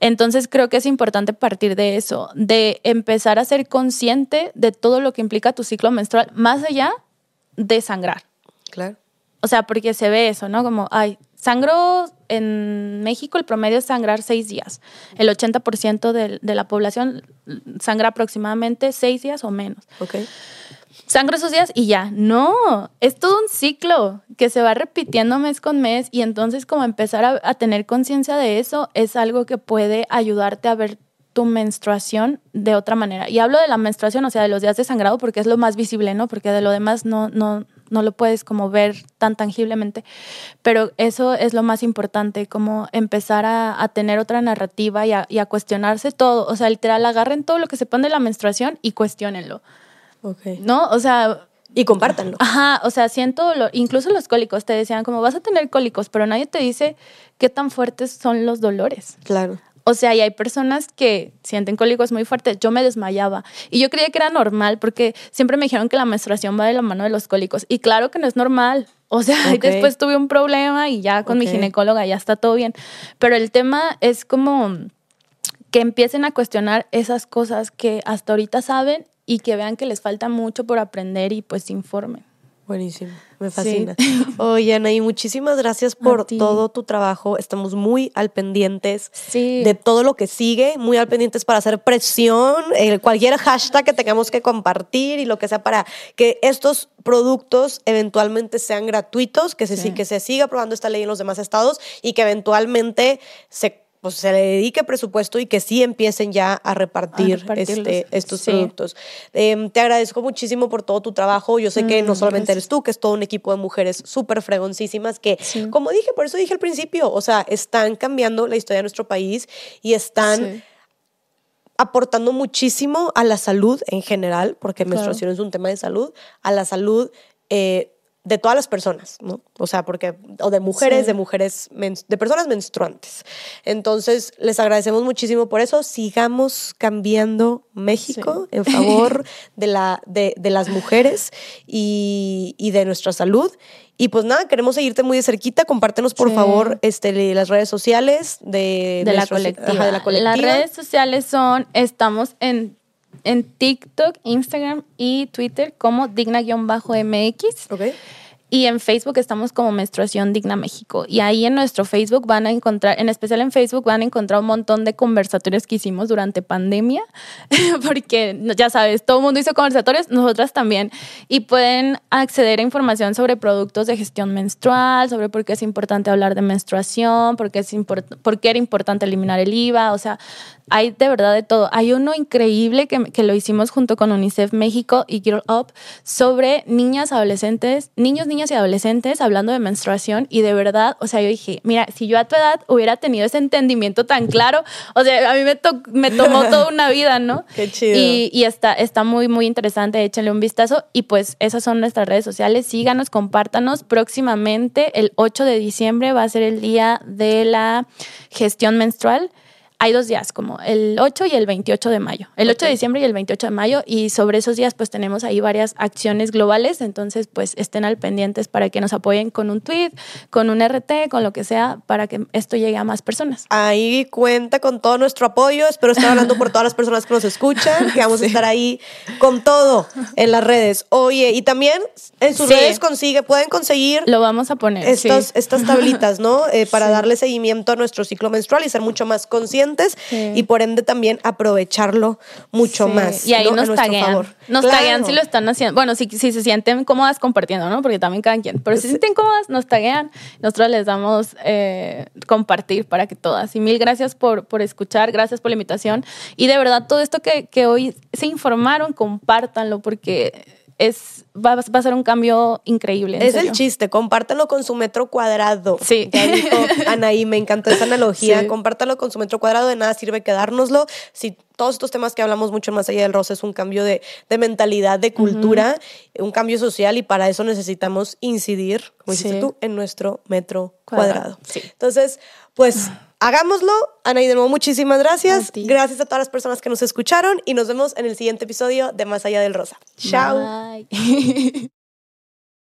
Entonces creo que es importante partir de eso, de empezar a ser consciente de todo lo que implica tu ciclo menstrual, más allá de sangrar. Claro. O sea, porque se ve eso, ¿no? Como, ay, sangro en México, el promedio es sangrar seis días. El 80% de, de la población sangra aproximadamente seis días o menos. Ok. Sangro esos días y ya. No, es todo un ciclo que se va repitiendo mes con mes y entonces como empezar a, tener conciencia de eso es algo que puede ayudarte a ver tu menstruación de otra manera. Y hablo de la menstruación, o sea, de los días de sangrado, porque es lo más visible, ¿no? Porque de lo demás no, no, no lo puedes como ver tan tangiblemente. Pero eso es lo más importante, como empezar a, a tener otra narrativa y a, y a, cuestionarse todo. O sea, literal, agarren todo lo que sepan de la menstruación y cuestionenlo. Ok. ¿No? O sea... Y compártanlo. Ajá, o sea, siento, lo, incluso los cólicos te decían como vas a tener cólicos, pero nadie te dice qué tan fuertes son los dolores. Claro. O sea, y hay personas que sienten cólicos muy fuertes. Yo me desmayaba y yo creía que era normal porque siempre me dijeron que la menstruación va de la mano de los cólicos. Y claro que no es normal. O sea, okay. después tuve un problema y ya con okay. mi ginecóloga ya está todo bien. Pero el tema es como que empiecen a cuestionar esas cosas que hasta ahorita saben y que vean que les falta mucho por aprender y pues se informen. Buenísimo, me fascina. Sí. Oye, Anaí, muchísimas gracias por todo tu trabajo. Estamos muy al pendientes sí. de todo lo que sigue, muy al pendientes para hacer presión, eh, cualquier hashtag que tengamos que compartir y lo que sea para que estos productos eventualmente sean gratuitos, que se, sí. que se siga aprobando esta ley en los demás estados y que eventualmente se pues se le dedique presupuesto y que sí empiecen ya a repartir a este, estos sí. productos. Eh, te agradezco muchísimo por todo tu trabajo. Yo sé mm, que no solamente gracias. eres tú, que es todo un equipo de mujeres súper fregoncísimas que, sí. como dije, por eso dije al principio, o sea, están cambiando la historia de nuestro país y están... Sí aportando muchísimo a la salud en general, porque claro. menstruación es un tema de salud, a la salud eh, de todas las personas, ¿no? O sea, porque, o de mujeres, sí. de mujeres, de personas menstruantes. Entonces, les agradecemos muchísimo por eso. Sigamos cambiando México sí. en favor de, la, de, de las mujeres y, y, de nuestra salud. Y pues nada, queremos seguirte muy de cerquita. Compártenos, por sí. favor, este, las redes sociales de, de, la colectiva. Ajá, de la colectiva. Las redes sociales son, estamos en en TikTok, Instagram y Twitter como digna-mx. Okay. Y en Facebook estamos como Menstruación Digna México. Y ahí en nuestro Facebook van a encontrar, en especial en Facebook, van a encontrar un montón de conversatorios que hicimos durante pandemia, porque ya sabes, todo el mundo hizo conversatorios, nosotras también. Y pueden acceder a información sobre productos de gestión menstrual, sobre por qué es importante hablar de menstruación, por qué, es por qué era importante eliminar el IVA, o sea, hay de verdad de todo. Hay uno increíble que, que, lo hicimos junto con UNICEF México y Girl Up sobre niñas, adolescentes, niños, niñas y adolescentes hablando de menstruación y de verdad, o sea, yo dije, mira, si yo a tu edad hubiera tenido ese entendimiento tan claro, o sea, a mí me, to me tomó toda una vida, ¿no? Qué chido. Y, y, está, está muy, muy interesante, échenle un vistazo y pues esas son nuestras redes sociales, síganos, compártanos. Próximamente, el 8 de diciembre va a ser el día de la gestión menstrual hay dos días, como el 8 y el 28 de mayo. El 8 okay. de diciembre y el 28 de mayo. Y sobre esos días, pues tenemos ahí varias acciones globales. Entonces, pues estén al pendientes para que nos apoyen con un tweet, con un RT, con lo que sea, para que esto llegue a más personas. Ahí cuenta con todo nuestro apoyo. Espero estar hablando por todas las personas que nos escuchan, que vamos sí. a estar ahí con todo en las redes. Oye, y también en sus sí. redes consigue, pueden conseguir. Lo vamos a poner. Estas, sí. estas tablitas, ¿no? Eh, para darle seguimiento a nuestro ciclo menstrual y ser mucho más conscientes sí. y por ende también aprovecharlo mucho sí. más. Y ahí ¿no? nos taguean. Nos claro. taguean si lo están haciendo. Bueno, si, si, se sienten cómodas compartiendo, ¿no? Porque también cada quien. Pero si se sienten cómodas, nos taguean. Nosotros les damos eh, compartir para que todas. Y mil gracias por, por escuchar, gracias por la invitación. Y de verdad, todo esto que, que hoy se informaron, compártanlo porque es, va, va, a ser un cambio increíble. Es el chiste, compártelo con su metro cuadrado. Sí. Ya dijo Anaí, me encantó esa analogía. Compártalo con su metro cuadrado, de nada sirve quedárnoslo. Si todos estos temas que hablamos mucho más allá del rosa es un cambio de, de mentalidad, de cultura, un cambio social y para eso necesitamos incidir, como dijiste tú, en nuestro metro cuadrado. Sí. Entonces, pues hagámoslo. Anaí, de nuevo, muchísimas gracias. Gracias a todas las personas que nos escucharon y nos vemos en el siguiente episodio de Más Allá del Rosa. Chao.